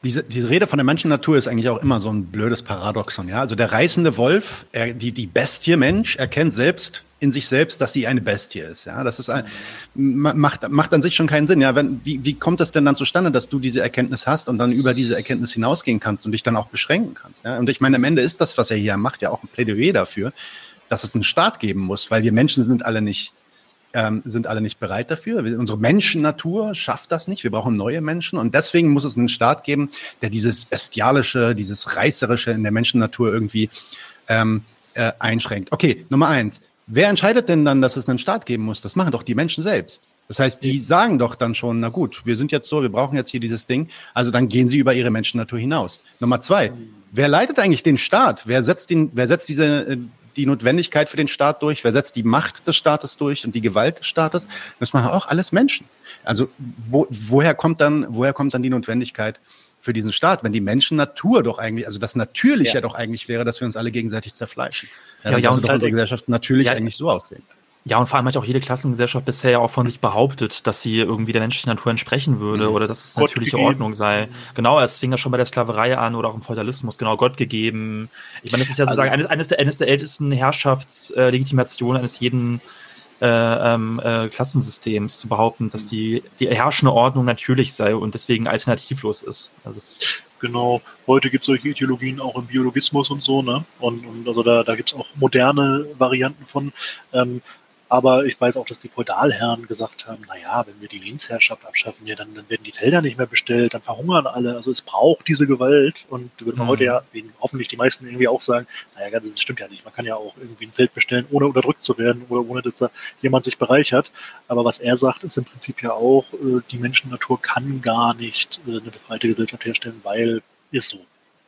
Diese, diese Rede von der Menschennatur ist eigentlich auch immer so ein blödes Paradoxon. Ja? Also der reißende Wolf, er, die, die Bestie Mensch, erkennt selbst in sich selbst, dass sie eine Bestie ist. Ja? Das ist ein, macht, macht an sich schon keinen Sinn. Ja? Wenn, wie, wie kommt es denn dann zustande, dass du diese Erkenntnis hast und dann über diese Erkenntnis hinausgehen kannst und dich dann auch beschränken kannst? Ja? Und ich meine, am Ende ist das, was er hier macht, ja auch ein Plädoyer dafür, dass es einen Staat geben muss, weil wir Menschen sind alle nicht ähm, sind alle nicht bereit dafür. Unsere Menschennatur schafft das nicht. Wir brauchen neue Menschen und deswegen muss es einen Staat geben, der dieses bestialische, dieses reißerische in der Menschennatur irgendwie ähm, äh, einschränkt. Okay, Nummer eins. Wer entscheidet denn dann, dass es einen Staat geben muss? Das machen doch die Menschen selbst. Das heißt, die sagen doch dann schon, na gut, wir sind jetzt so, wir brauchen jetzt hier dieses Ding, also dann gehen sie über ihre Menschennatur hinaus. Nummer zwei, wer leitet eigentlich den Staat? Wer setzt, den, wer setzt diese, äh, die Notwendigkeit für den Staat durch? Wer setzt die Macht des Staates durch und die Gewalt des Staates? Das machen auch alles Menschen. Also wo, woher kommt dann, woher kommt dann die Notwendigkeit für diesen Staat, wenn die Menschennatur doch eigentlich, also das Natürliche ja. doch eigentlich wäre, dass wir uns alle gegenseitig zerfleischen? Ja, ja, ja und unsere Gesellschaft natürlich ja, eigentlich so aussehen. Ja, und vor allem hat auch jede Klassengesellschaft bisher ja auch von sich behauptet, dass sie irgendwie der menschlichen Natur entsprechen würde mhm. oder dass es natürliche gegeben. Ordnung sei. Genau, es fing ja schon bei der Sklaverei an oder auch im Feudalismus, genau, Gott gegeben. Ich meine, das ist ja sozusagen also, eines, eines, der, eines der ältesten Herrschaftslegitimationen eines jeden äh, ähm, äh, Klassensystems zu behaupten, dass die, die herrschende Ordnung natürlich sei und deswegen alternativlos ist. Also genau, heute gibt es solche Ideologien auch im Biologismus und so, ne? Und, und also da, da gibt es auch moderne Varianten von. Ähm, aber ich weiß auch, dass die Feudalherren gesagt haben, na ja, wenn wir die Lehnsherrschaft abschaffen, ja, dann, dann werden die Felder nicht mehr bestellt, dann verhungern alle. Also es braucht diese Gewalt. Und würden mhm. heute ja, hoffentlich die meisten irgendwie auch sagen, naja, das stimmt ja nicht. Man kann ja auch irgendwie ein Feld bestellen, ohne unterdrückt zu werden oder ohne, dass da jemand sich bereichert. Aber was er sagt, ist im Prinzip ja auch, äh, die Menschennatur kann gar nicht äh, eine befreite Gesellschaft herstellen, weil ist so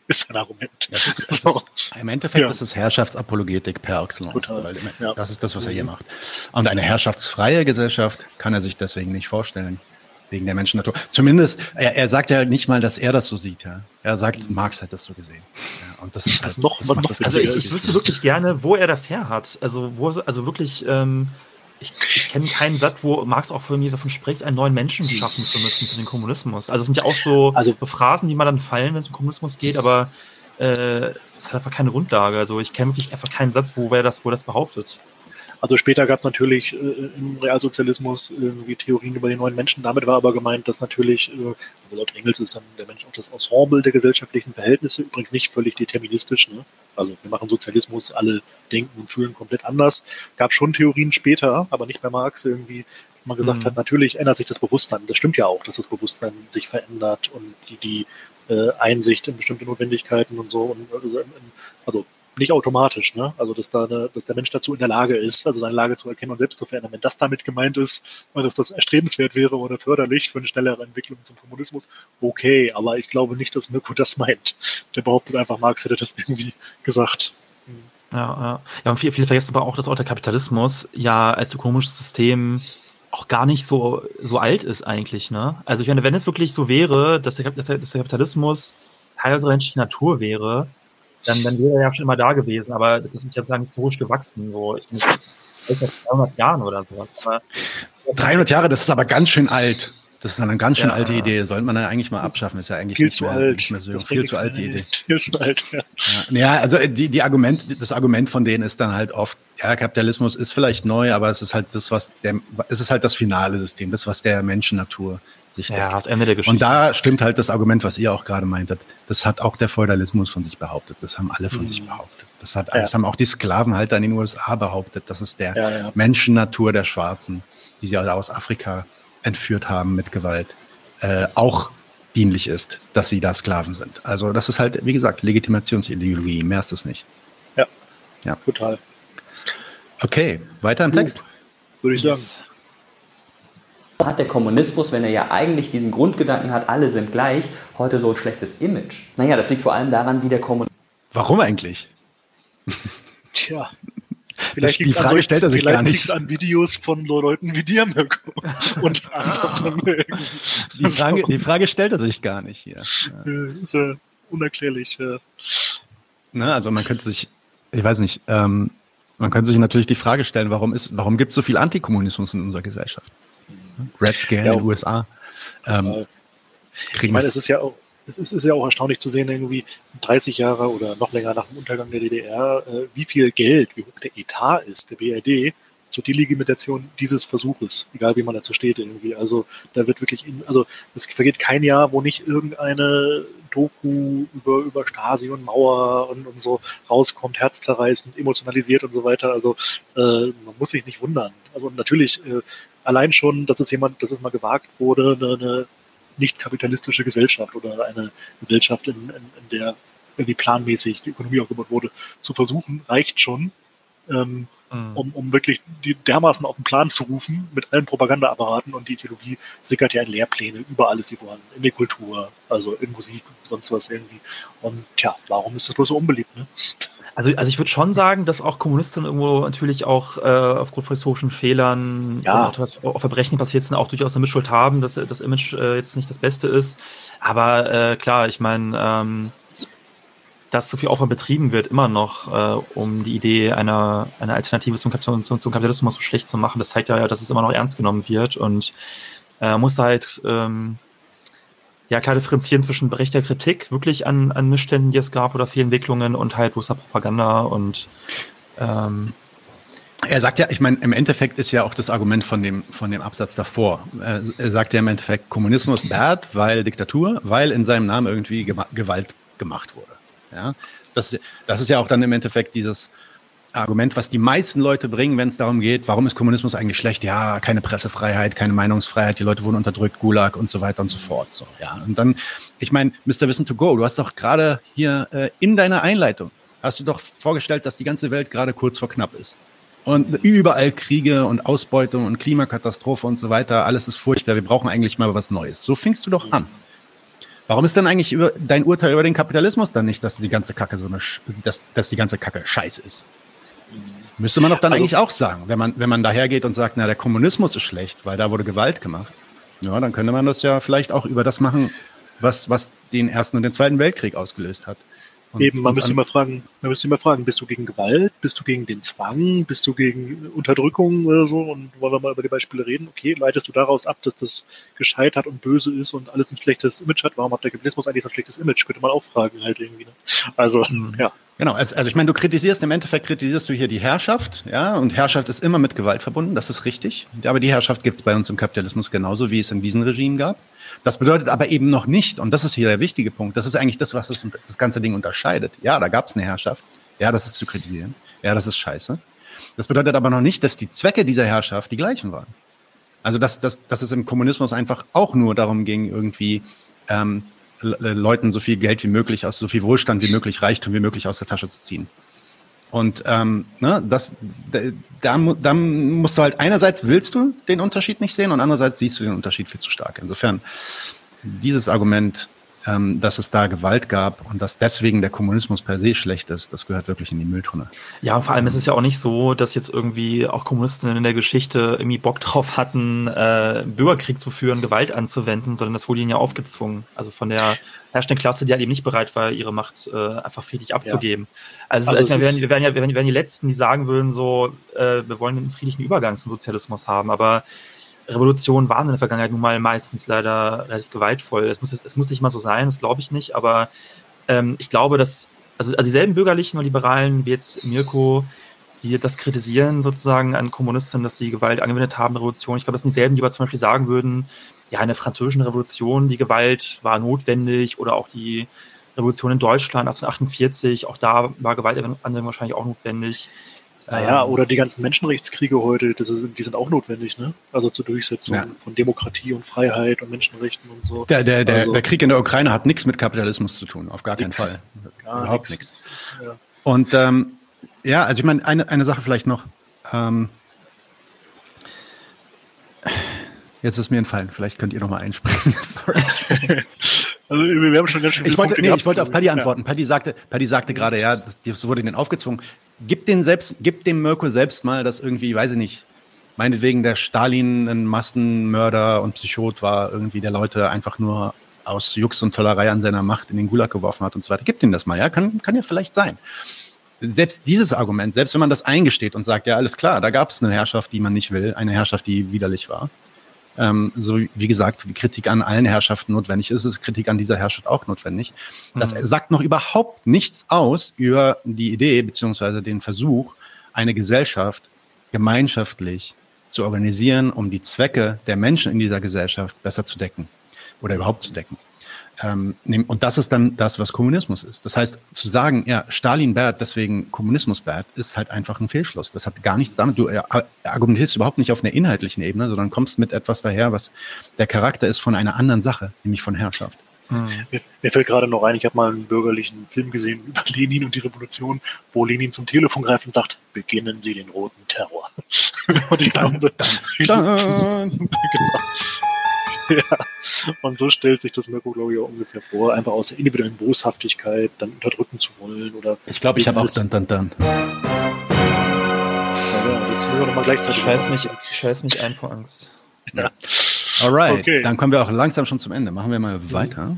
ist ein Argument. Das ist, das so. ist, Im Endeffekt ja. ist es Herrschaftsapologetik per excellence. Weil, ja. Das ist das, was er hier macht. Und eine herrschaftsfreie Gesellschaft kann er sich deswegen nicht vorstellen. Wegen der Menschennatur. Zumindest, er, er sagt ja nicht mal, dass er das so sieht. Ja. Er sagt, Marx hat das so gesehen. Ja, und das ist das halt, noch, das macht das Also ich, ich wüsste wirklich gerne, wo er das her hat. Also, wo, also wirklich, ähm, ich, ich kenne keinen Satz, wo Marx auch von mir davon spricht, einen neuen Menschen schaffen zu müssen für den Kommunismus. Also es sind ja auch so, also, so Phrasen, die mal dann fallen, wenn es um Kommunismus geht, aber äh, es hat einfach keine Grundlage. Also ich kenne wirklich einfach keinen Satz, wo wer das, wo das behauptet. Also später gab es natürlich äh, im Realsozialismus irgendwie Theorien über den neuen Menschen. Damit war aber gemeint, dass natürlich, äh, also laut Engels ist dann der Mensch auch das Ensemble der gesellschaftlichen Verhältnisse, übrigens nicht völlig deterministisch. Ne? Also wir machen Sozialismus, alle denken und fühlen komplett anders. Gab schon Theorien später, aber nicht bei Marx irgendwie, dass man gesagt mhm. hat, natürlich ändert sich das Bewusstsein. Das stimmt ja auch, dass das Bewusstsein sich verändert und die, die äh, Einsicht in bestimmte Notwendigkeiten und so. Und also, also nicht automatisch, ne? Also dass da eine, dass der Mensch dazu in der Lage ist, also seine Lage zu erkennen und selbst zu verändern. Wenn das damit gemeint ist, dass das erstrebenswert wäre oder förderlich für eine schnellere Entwicklung zum Kommunismus, okay, aber ich glaube nicht, dass Mirko das meint. Der behauptet einfach, Marx hätte das irgendwie gesagt. Ja, ja. ja und viele, viele vergessen aber auch, dass auch der Kapitalismus ja als ökonomisches System auch gar nicht so, so alt ist eigentlich, ne? Also ich meine, wenn es wirklich so wäre, dass der, dass der, dass der Kapitalismus Teil unserer menschlichen Natur wäre, dann, dann wäre er ja schon immer da gewesen. Aber das ist ja sozusagen historisch gewachsen. So, ich bin seit 300 Jahren oder sowas. Aber, 300 Jahre, das ist aber ganz schön alt. Das ist eine ganz schön ja, alte Idee. Sollte man ja eigentlich mal abschaffen. Ist ja eigentlich viel nicht, zu mehr, alt. nicht mehr so. viel zu alte Idee. Viel zu alt, ja. ja. Ja, also die, die Argument, das Argument von denen ist dann halt oft, ja, Kapitalismus ist vielleicht neu, aber es ist halt das, was der, es ist halt das finale System, das, was der Menschennatur sich Ja, das Ende der Geschichte. Und da stimmt halt das Argument, was ihr auch gerade meintet. Das hat auch der Feudalismus von sich behauptet. Das haben alle von mhm. sich behauptet. Das hat, ja. das haben auch die Sklavenhalter in den USA behauptet. Das ist der ja, ja. Menschennatur der Schwarzen, die sie alle aus Afrika entführt haben mit Gewalt äh, auch dienlich ist, dass sie da Sklaven sind. Also das ist halt, wie gesagt, Legitimationsideologie, mehr ist es nicht. Ja, ja. total. Okay, weiter im Text. Würde ich sagen. Hat der Kommunismus, wenn er ja eigentlich diesen Grundgedanken hat, alle sind gleich, heute so ein schlechtes Image? Naja, das liegt vor allem daran, wie der Kommunismus. Warum eigentlich? Tja, Vielleicht die Frage an, stellt er sich gar nicht. an Videos von Leuten wie dir, Mirko. Und anderen. die, Frage, die Frage stellt er sich gar nicht hier. Ja. Ist ja unerklärlich. Ja. Na, also man könnte sich, ich weiß nicht, ähm, man könnte sich natürlich die Frage stellen, warum ist, warum gibt es so viel Antikommunismus in unserer Gesellschaft? Red Scare ja, in den USA. Ähm, ich meine, es ist ja auch, es ist, ist ja auch erstaunlich zu sehen, irgendwie 30 Jahre oder noch länger nach dem Untergang der DDR, äh, wie viel Geld, wie hoch der Etat ist, der BRD, zur Delegimitation dieses Versuches, egal wie man dazu steht irgendwie. Also da wird wirklich, in, also es vergeht kein Jahr, wo nicht irgendeine Doku über, über Stasi und Mauer und, und so rauskommt, herzzerreißend, emotionalisiert und so weiter. Also äh, man muss sich nicht wundern. Also natürlich äh, allein schon, dass es jemand, dass es mal gewagt wurde, eine, eine nicht kapitalistische Gesellschaft oder eine Gesellschaft, in, in, in der irgendwie planmäßig die Ökonomie aufgebaut wurde, zu versuchen, reicht schon, ähm, mhm. um, um wirklich die dermaßen auf den Plan zu rufen mit allen Propagandaapparaten und die Ideologie sickert ja in Lehrpläne, überall ist sie vorhanden, in der Kultur, also in Musik und sonst was irgendwie. Und tja, warum ist das bloß so unbeliebt, ne? Also, also ich würde schon sagen, dass auch Kommunisten irgendwo natürlich auch äh, aufgrund von historischen Fehlern ja. auch, was, auch Verbrechen passiert sind, auch durchaus eine Mitschuld haben, dass das Image äh, jetzt nicht das Beste ist. Aber äh, klar, ich meine, ähm, dass so viel Aufwand betrieben wird, immer noch, äh, um die Idee einer, einer Alternative zum, zum, zum Kapitalismus so schlecht zu machen, das zeigt ja, dass es immer noch ernst genommen wird und äh, muss halt ähm, ja klar differenzieren zwischen berechtigter Kritik wirklich an, an Missständen, die es gab oder Fehlentwicklungen und halt bloßer Propaganda und ähm, er sagt ja, ich meine, im Endeffekt ist ja auch das Argument von dem, von dem Absatz davor. Er sagt ja im Endeffekt, Kommunismus bad, weil Diktatur, weil in seinem Namen irgendwie Gewalt gemacht wurde. Ja, das, das ist ja auch dann im Endeffekt dieses, Argument, was die meisten Leute bringen, wenn es darum geht, warum ist Kommunismus eigentlich schlecht? Ja, keine Pressefreiheit, keine Meinungsfreiheit, die Leute wurden unterdrückt, Gulag und so weiter und so fort. So, ja. Und dann, ich meine, Mr. Wissen to Go, du hast doch gerade hier äh, in deiner Einleitung, hast du doch vorgestellt, dass die ganze Welt gerade kurz vor knapp ist. Und überall Kriege und Ausbeutung und Klimakatastrophe und so weiter, alles ist furchtbar, wir brauchen eigentlich mal was Neues. So fingst du doch an. Warum ist denn eigentlich über, dein Urteil über den Kapitalismus dann nicht, dass die ganze Kacke so eine, dass, dass die ganze Kacke scheiße ist? Müsste man doch dann also, eigentlich auch sagen, wenn man, wenn man dahergeht und sagt, na, der Kommunismus ist schlecht, weil da wurde Gewalt gemacht. Ja, dann könnte man das ja vielleicht auch über das machen, was, was den Ersten und den Zweiten Weltkrieg ausgelöst hat. Eben, man müsste immer fragen, man müsste immer fragen, bist du gegen Gewalt, bist du gegen den Zwang, bist du gegen Unterdrückung oder so? Und wollen wir mal über die Beispiele reden? Okay, leitest du daraus ab, dass das gescheitert und böse ist und alles ein schlechtes Image hat? Warum hat der Kapitalismus eigentlich so ein schlechtes Image? Könnte man auch fragen halt irgendwie. Ne? Also, mhm. ja. Genau, also, also ich meine, du kritisierst, im Endeffekt kritisierst du hier die Herrschaft, ja, und Herrschaft ist immer mit Gewalt verbunden, das ist richtig. Aber die Herrschaft gibt es bei uns im Kapitalismus genauso, wie es in diesen Regimen gab. Das bedeutet aber eben noch nicht, und das ist hier der wichtige Punkt, das ist eigentlich das, was das, das ganze Ding unterscheidet. Ja, da gab es eine Herrschaft, ja, das ist zu kritisieren, ja, das ist scheiße. Das bedeutet aber noch nicht, dass die Zwecke dieser Herrschaft die gleichen waren. Also dass, dass, dass es im Kommunismus einfach auch nur darum ging, irgendwie ähm, Leuten so viel Geld wie möglich aus, so viel Wohlstand wie möglich, Reichtum wie möglich aus der Tasche zu ziehen. Und ähm, ne, das, da, da musst du halt einerseits willst du den Unterschied nicht sehen und andererseits siehst du den Unterschied viel zu stark. Insofern dieses Argument ähm, dass es da Gewalt gab und dass deswegen der Kommunismus per se schlecht ist, das gehört wirklich in die Mülltonne. Ja, und vor allem ist es ja auch nicht so, dass jetzt irgendwie auch Kommunisten in der Geschichte irgendwie Bock drauf hatten, äh, Bürgerkrieg zu führen, Gewalt anzuwenden, sondern das wurde ihnen ja aufgezwungen. Also von der herrschenden Klasse, die halt eben nicht bereit war, ihre Macht äh, einfach friedlich abzugeben. Ja. Also, also meine, wir, wären, wir, wären ja, wir wären die Letzten, die sagen würden, so, äh, wir wollen einen friedlichen Übergang zum Sozialismus haben, aber Revolutionen waren in der Vergangenheit nun mal meistens leider relativ gewaltvoll. Es muss, es muss nicht mal so sein, das glaube ich nicht, aber ähm, ich glaube, dass, also, also dieselben bürgerlichen und Liberalen wie jetzt Mirko, die das kritisieren sozusagen an Kommunisten, dass sie Gewalt angewendet haben, Revolution, ich glaube, das sind dieselben, die aber zum Beispiel sagen würden, ja, in der französischen Revolution, die Gewalt war notwendig oder auch die Revolution in Deutschland 1848, auch da war Gewaltanwendung wahrscheinlich auch notwendig. Naja, ähm, oder die ganzen Menschenrechtskriege heute, ist, die sind auch notwendig, ne? Also zur Durchsetzung ja. von Demokratie und Freiheit und Menschenrechten und so. Der, der, also, der Krieg in der Ukraine hat nichts mit Kapitalismus zu tun, auf gar keinen Fall. Gar Überhaupt nichts. Ja. Und ähm, ja, also ich meine, eine, eine Sache vielleicht noch. Ähm, jetzt ist mir entfallen, vielleicht könnt ihr noch mal einsprechen. Sorry. Also wir haben schon ganz schön ich wollte, nee, ich wollte auf Paddy antworten. Ja. Paddy sagte, Paddy sagte gerade, ja, das, das wurde ihnen aufgezwungen gib, den selbst, gib dem Mirko selbst mal, dass irgendwie, weiß ich nicht, meinetwegen der Stalin ein Massenmörder und Psychot war, irgendwie der Leute einfach nur aus Jux und Tollerei an seiner Macht in den Gulag geworfen hat und so weiter. Gib ihm das mal, ja, kann, kann ja vielleicht sein. Selbst dieses Argument, selbst wenn man das eingesteht und sagt, ja, alles klar, da gab es eine Herrschaft, die man nicht will, eine Herrschaft, die widerlich war, ähm, so wie gesagt, wie Kritik an allen Herrschaften notwendig ist, ist Kritik an dieser Herrschaft auch notwendig. Das mhm. sagt noch überhaupt nichts aus über die Idee beziehungsweise den Versuch, eine Gesellschaft gemeinschaftlich zu organisieren, um die Zwecke der Menschen in dieser Gesellschaft besser zu decken oder überhaupt zu decken. Ähm, und das ist dann das, was Kommunismus ist. Das heißt, zu sagen, ja, Stalin bad, deswegen Kommunismus bad, ist halt einfach ein Fehlschluss. Das hat gar nichts damit, du äh, argumentierst überhaupt nicht auf einer inhaltlichen Ebene, sondern kommst mit etwas daher, was der Charakter ist von einer anderen Sache, nämlich von Herrschaft. Hm. Mir, mir, fällt gerade noch ein, ich habe mal einen bürgerlichen Film gesehen über Lenin und die Revolution, wo Lenin zum Telefon greift und sagt, beginnen Sie den roten Terror. und ich glaube, genau. ja. Und so stellt sich das Mirko, glaube ich, auch ungefähr vor. Einfach aus der individuellen Boshaftigkeit dann unterdrücken zu wollen oder. Ich glaube, ich habe auch dann, dann, dann. Ja, das hören wir nochmal gleichzeitig. Scheiß mich, scheiß mich ein vor Angst. Ja. Alright, okay. dann kommen wir auch langsam schon zum Ende. Machen wir mal weiter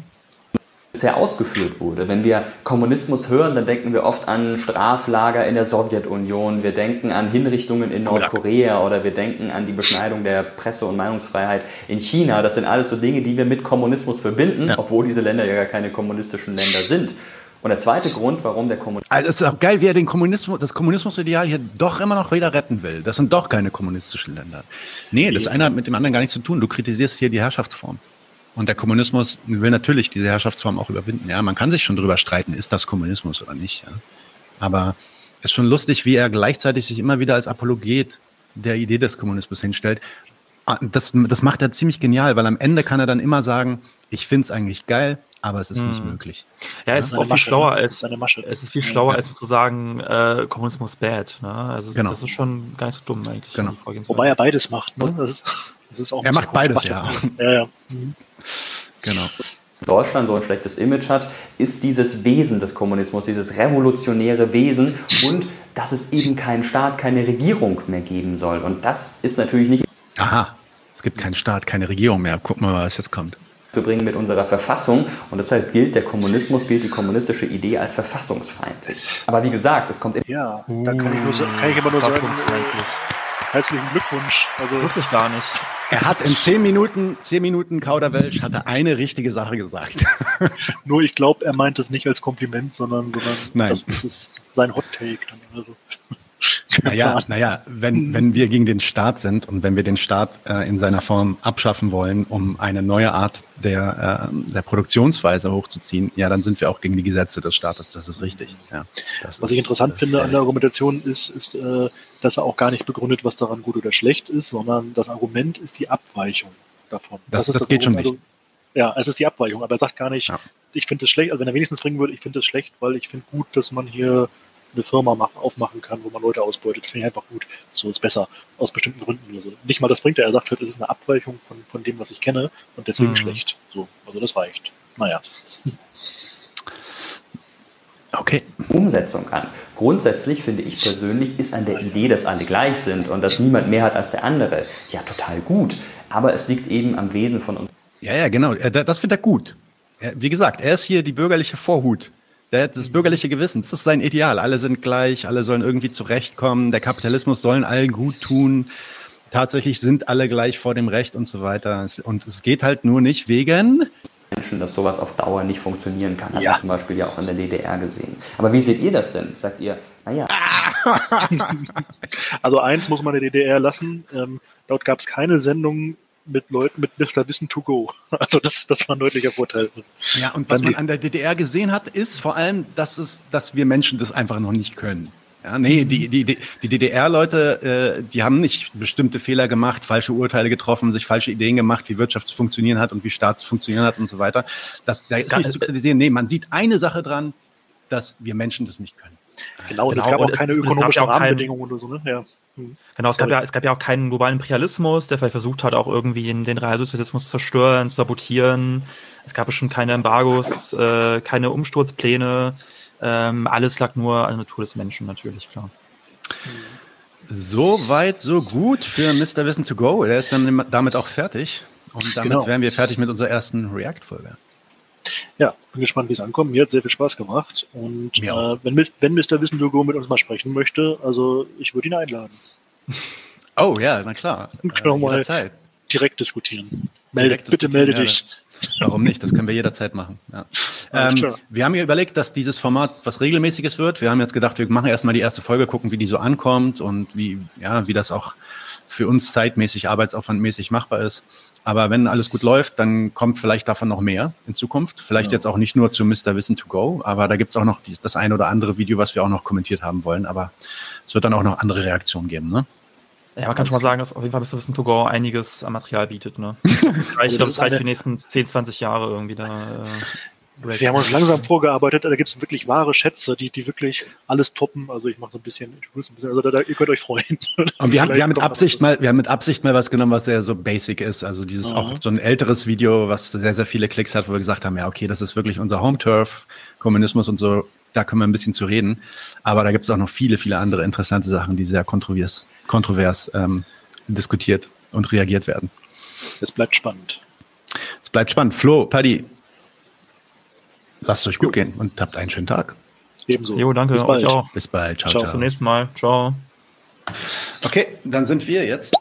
bisher ausgeführt wurde. Wenn wir Kommunismus hören, dann denken wir oft an Straflager in der Sowjetunion, wir denken an Hinrichtungen in Nordkorea oder wir denken an die Beschneidung der Presse- und Meinungsfreiheit in China. Das sind alles so Dinge, die wir mit Kommunismus verbinden, ja. obwohl diese Länder ja gar keine kommunistischen Länder sind. Und der zweite Grund, warum der Kommunismus. Also es ist auch geil, wie er den Kommunismus, das Kommunismusideal hier doch immer noch wieder retten will. Das sind doch keine kommunistischen Länder. Nee, das eine hat mit dem anderen gar nichts zu tun. Du kritisierst hier die Herrschaftsform. Und der Kommunismus will natürlich diese Herrschaftsform auch überwinden. Ja, man kann sich schon drüber streiten, ist das Kommunismus oder nicht. Ja? Aber es ist schon lustig, wie er gleichzeitig sich immer wieder als Apologet der Idee des Kommunismus hinstellt. Ah, das, das macht er ziemlich genial, weil am Ende kann er dann immer sagen, ich finde es eigentlich geil, aber es ist hm. nicht möglich. Ja, es ist auch viel Masche, schlauer als es ist viel schlauer als zu sagen, äh, Kommunismus bad. Ne? Also genau. das ist schon gar nicht so dumm eigentlich. Genau. Wobei er beides macht. Ne? Das ist, das ist auch er macht beides, ja. ja, ja. Mhm. Genau. Deutschland so ein schlechtes Image hat, ist dieses Wesen des Kommunismus, dieses revolutionäre Wesen und dass es eben keinen Staat, keine Regierung mehr geben soll. Und das ist natürlich nicht. Aha, es gibt keinen Staat, keine Regierung mehr. Gucken wir mal, was jetzt kommt. Zu bringen mit unserer Verfassung und deshalb gilt der Kommunismus, gilt die kommunistische Idee als verfassungsfeindlich. Aber wie gesagt, es kommt immer. Ja, da kann ich, nur, kann ich immer nur sagen, herzlichen Glückwunsch. Also, Wusste ich gar nicht. Er hat in zehn Minuten, zehn Minuten Kauderwelsch, hat er eine richtige Sache gesagt. Nur ich glaube, er meint es nicht als Kompliment, sondern, sondern Nein. Das, das ist sein Hot Take. Also. Naja, naja wenn, wenn wir gegen den Staat sind und wenn wir den Staat äh, in seiner Form abschaffen wollen, um eine neue Art der, äh, der Produktionsweise hochzuziehen, ja, dann sind wir auch gegen die Gesetze des Staates. Das ist richtig. Ja, was ist, ich interessant finde an der Argumentation ist, ist äh, dass er auch gar nicht begründet, was daran gut oder schlecht ist, sondern das Argument ist die Abweichung davon. Das, das, das, das geht schon nicht. Also, Ja, es ist die Abweichung, aber er sagt gar nicht, ja. ich finde es schlecht, also wenn er wenigstens bringen würde, ich finde es schlecht, weil ich finde gut, dass man hier eine Firma mach, aufmachen kann, wo man Leute ausbeutet. Das finde ich einfach gut. So ist besser. Aus bestimmten Gründen. Also nicht mal das bringt er. Er sagt halt, es ist eine Abweichung von, von dem, was ich kenne und deswegen mhm. schlecht. So, also das reicht. Naja. Okay. Umsetzung an. Grundsätzlich finde ich persönlich, ist an der Idee, dass alle gleich sind und dass niemand mehr hat als der andere, ja total gut. Aber es liegt eben am Wesen von uns. Ja, ja, genau. Das findet er gut. Wie gesagt, er ist hier die bürgerliche Vorhut. Das bürgerliche Gewissen, das ist sein Ideal. Alle sind gleich, alle sollen irgendwie zurechtkommen. Der Kapitalismus sollen allen gut tun. Tatsächlich sind alle gleich vor dem Recht und so weiter. Und es geht halt nur nicht wegen Menschen, dass sowas auf Dauer nicht funktionieren kann. Hat ja. man zum Beispiel ja auch in der DDR gesehen. Aber wie seht ihr das denn? Sagt ihr, naja. also eins muss man der DDR lassen. Ähm, dort gab es keine Sendung mit Leuten mit Mr. Wissen to go. Also das, das war ein deutlicher Vorteil. Ja, und was man an der DDR gesehen hat, ist vor allem, dass, es, dass wir Menschen das einfach noch nicht können. Ja, nee, die, die, die DDR-Leute, äh, die haben nicht bestimmte Fehler gemacht, falsche Urteile getroffen, sich falsche Ideen gemacht, wie Wirtschaft zu funktionieren hat und wie Staat zu funktionieren hat und so weiter. Das, da ist nicht zu kritisieren. Nee, man sieht eine Sache dran, dass wir Menschen das nicht können. Genau, genau es gab auch keine ökonomischen Rahmenbedingungen oder so, ne? Ja. Genau, es gab, ja, es gab ja auch keinen globalen Imperialismus, der vielleicht versucht hat, auch irgendwie den, den Realsozialismus zu zerstören, zu sabotieren. Es gab bestimmt keine Embargos, äh, keine Umsturzpläne. Ähm, alles lag nur an der Natur des Menschen, natürlich, klar. So weit, so gut für Mr. Wissen to go. Der ist dann damit auch fertig. Und damit genau. wären wir fertig mit unserer ersten React-Folge. Ja, bin gespannt, wie es ankommt. Mir hat sehr viel Spaß gemacht. Und äh, wenn, wenn Mr. Wissen to go mit uns mal sprechen möchte, also ich würde ihn einladen. Oh ja, na klar. Und können wir mal direkt diskutieren. Melde, direkt bitte melde dich. Warum nicht? Das können wir jederzeit machen. Ja. Ähm, wir haben hier überlegt, dass dieses Format was Regelmäßiges wird. Wir haben jetzt gedacht, wir machen erstmal die erste Folge, gucken, wie die so ankommt und wie, ja, wie das auch für uns zeitmäßig, arbeitsaufwandmäßig machbar ist. Aber wenn alles gut läuft, dann kommt vielleicht davon noch mehr in Zukunft. Vielleicht ja. jetzt auch nicht nur zu Mr. Wissen to Go, aber da gibt es auch noch die, das ein oder andere Video, was wir auch noch kommentiert haben wollen. Aber es wird dann auch noch andere Reaktionen geben, ne? Ja, man kann schon mal sagen, dass auf jeden Fall Mr. Wissen to Go einiges an Material bietet. Ne? ich glaube, das reicht für die nächsten 10, 20 Jahre irgendwie da. Äh, wir haben uns langsam vorgearbeitet, da gibt es wirklich wahre Schätze, die, die wirklich alles toppen. Also ich mache so ein bisschen, ich ein bisschen also da, da, ihr könnt euch freuen. Und wir haben, wir haben mit Absicht mal, wir haben mit Absicht mal was genommen, was sehr so basic ist. Also dieses mhm. auch so ein älteres Video, was sehr, sehr viele Klicks hat, wo wir gesagt haben, ja, okay, das ist wirklich unser Home-Turf, Kommunismus und so da können wir ein bisschen zu reden. Aber da gibt es auch noch viele, viele andere interessante Sachen, die sehr kontrovers, kontrovers ähm, diskutiert und reagiert werden. Es bleibt spannend. Es bleibt spannend. Flo, Paddy, lasst es euch gut jo. gehen und habt einen schönen Tag. Ebenso. Jo, danke. Bis bald. Bis bald. Ciao, ciao. Bis zum nächsten Mal. Ciao. Okay, dann sind wir jetzt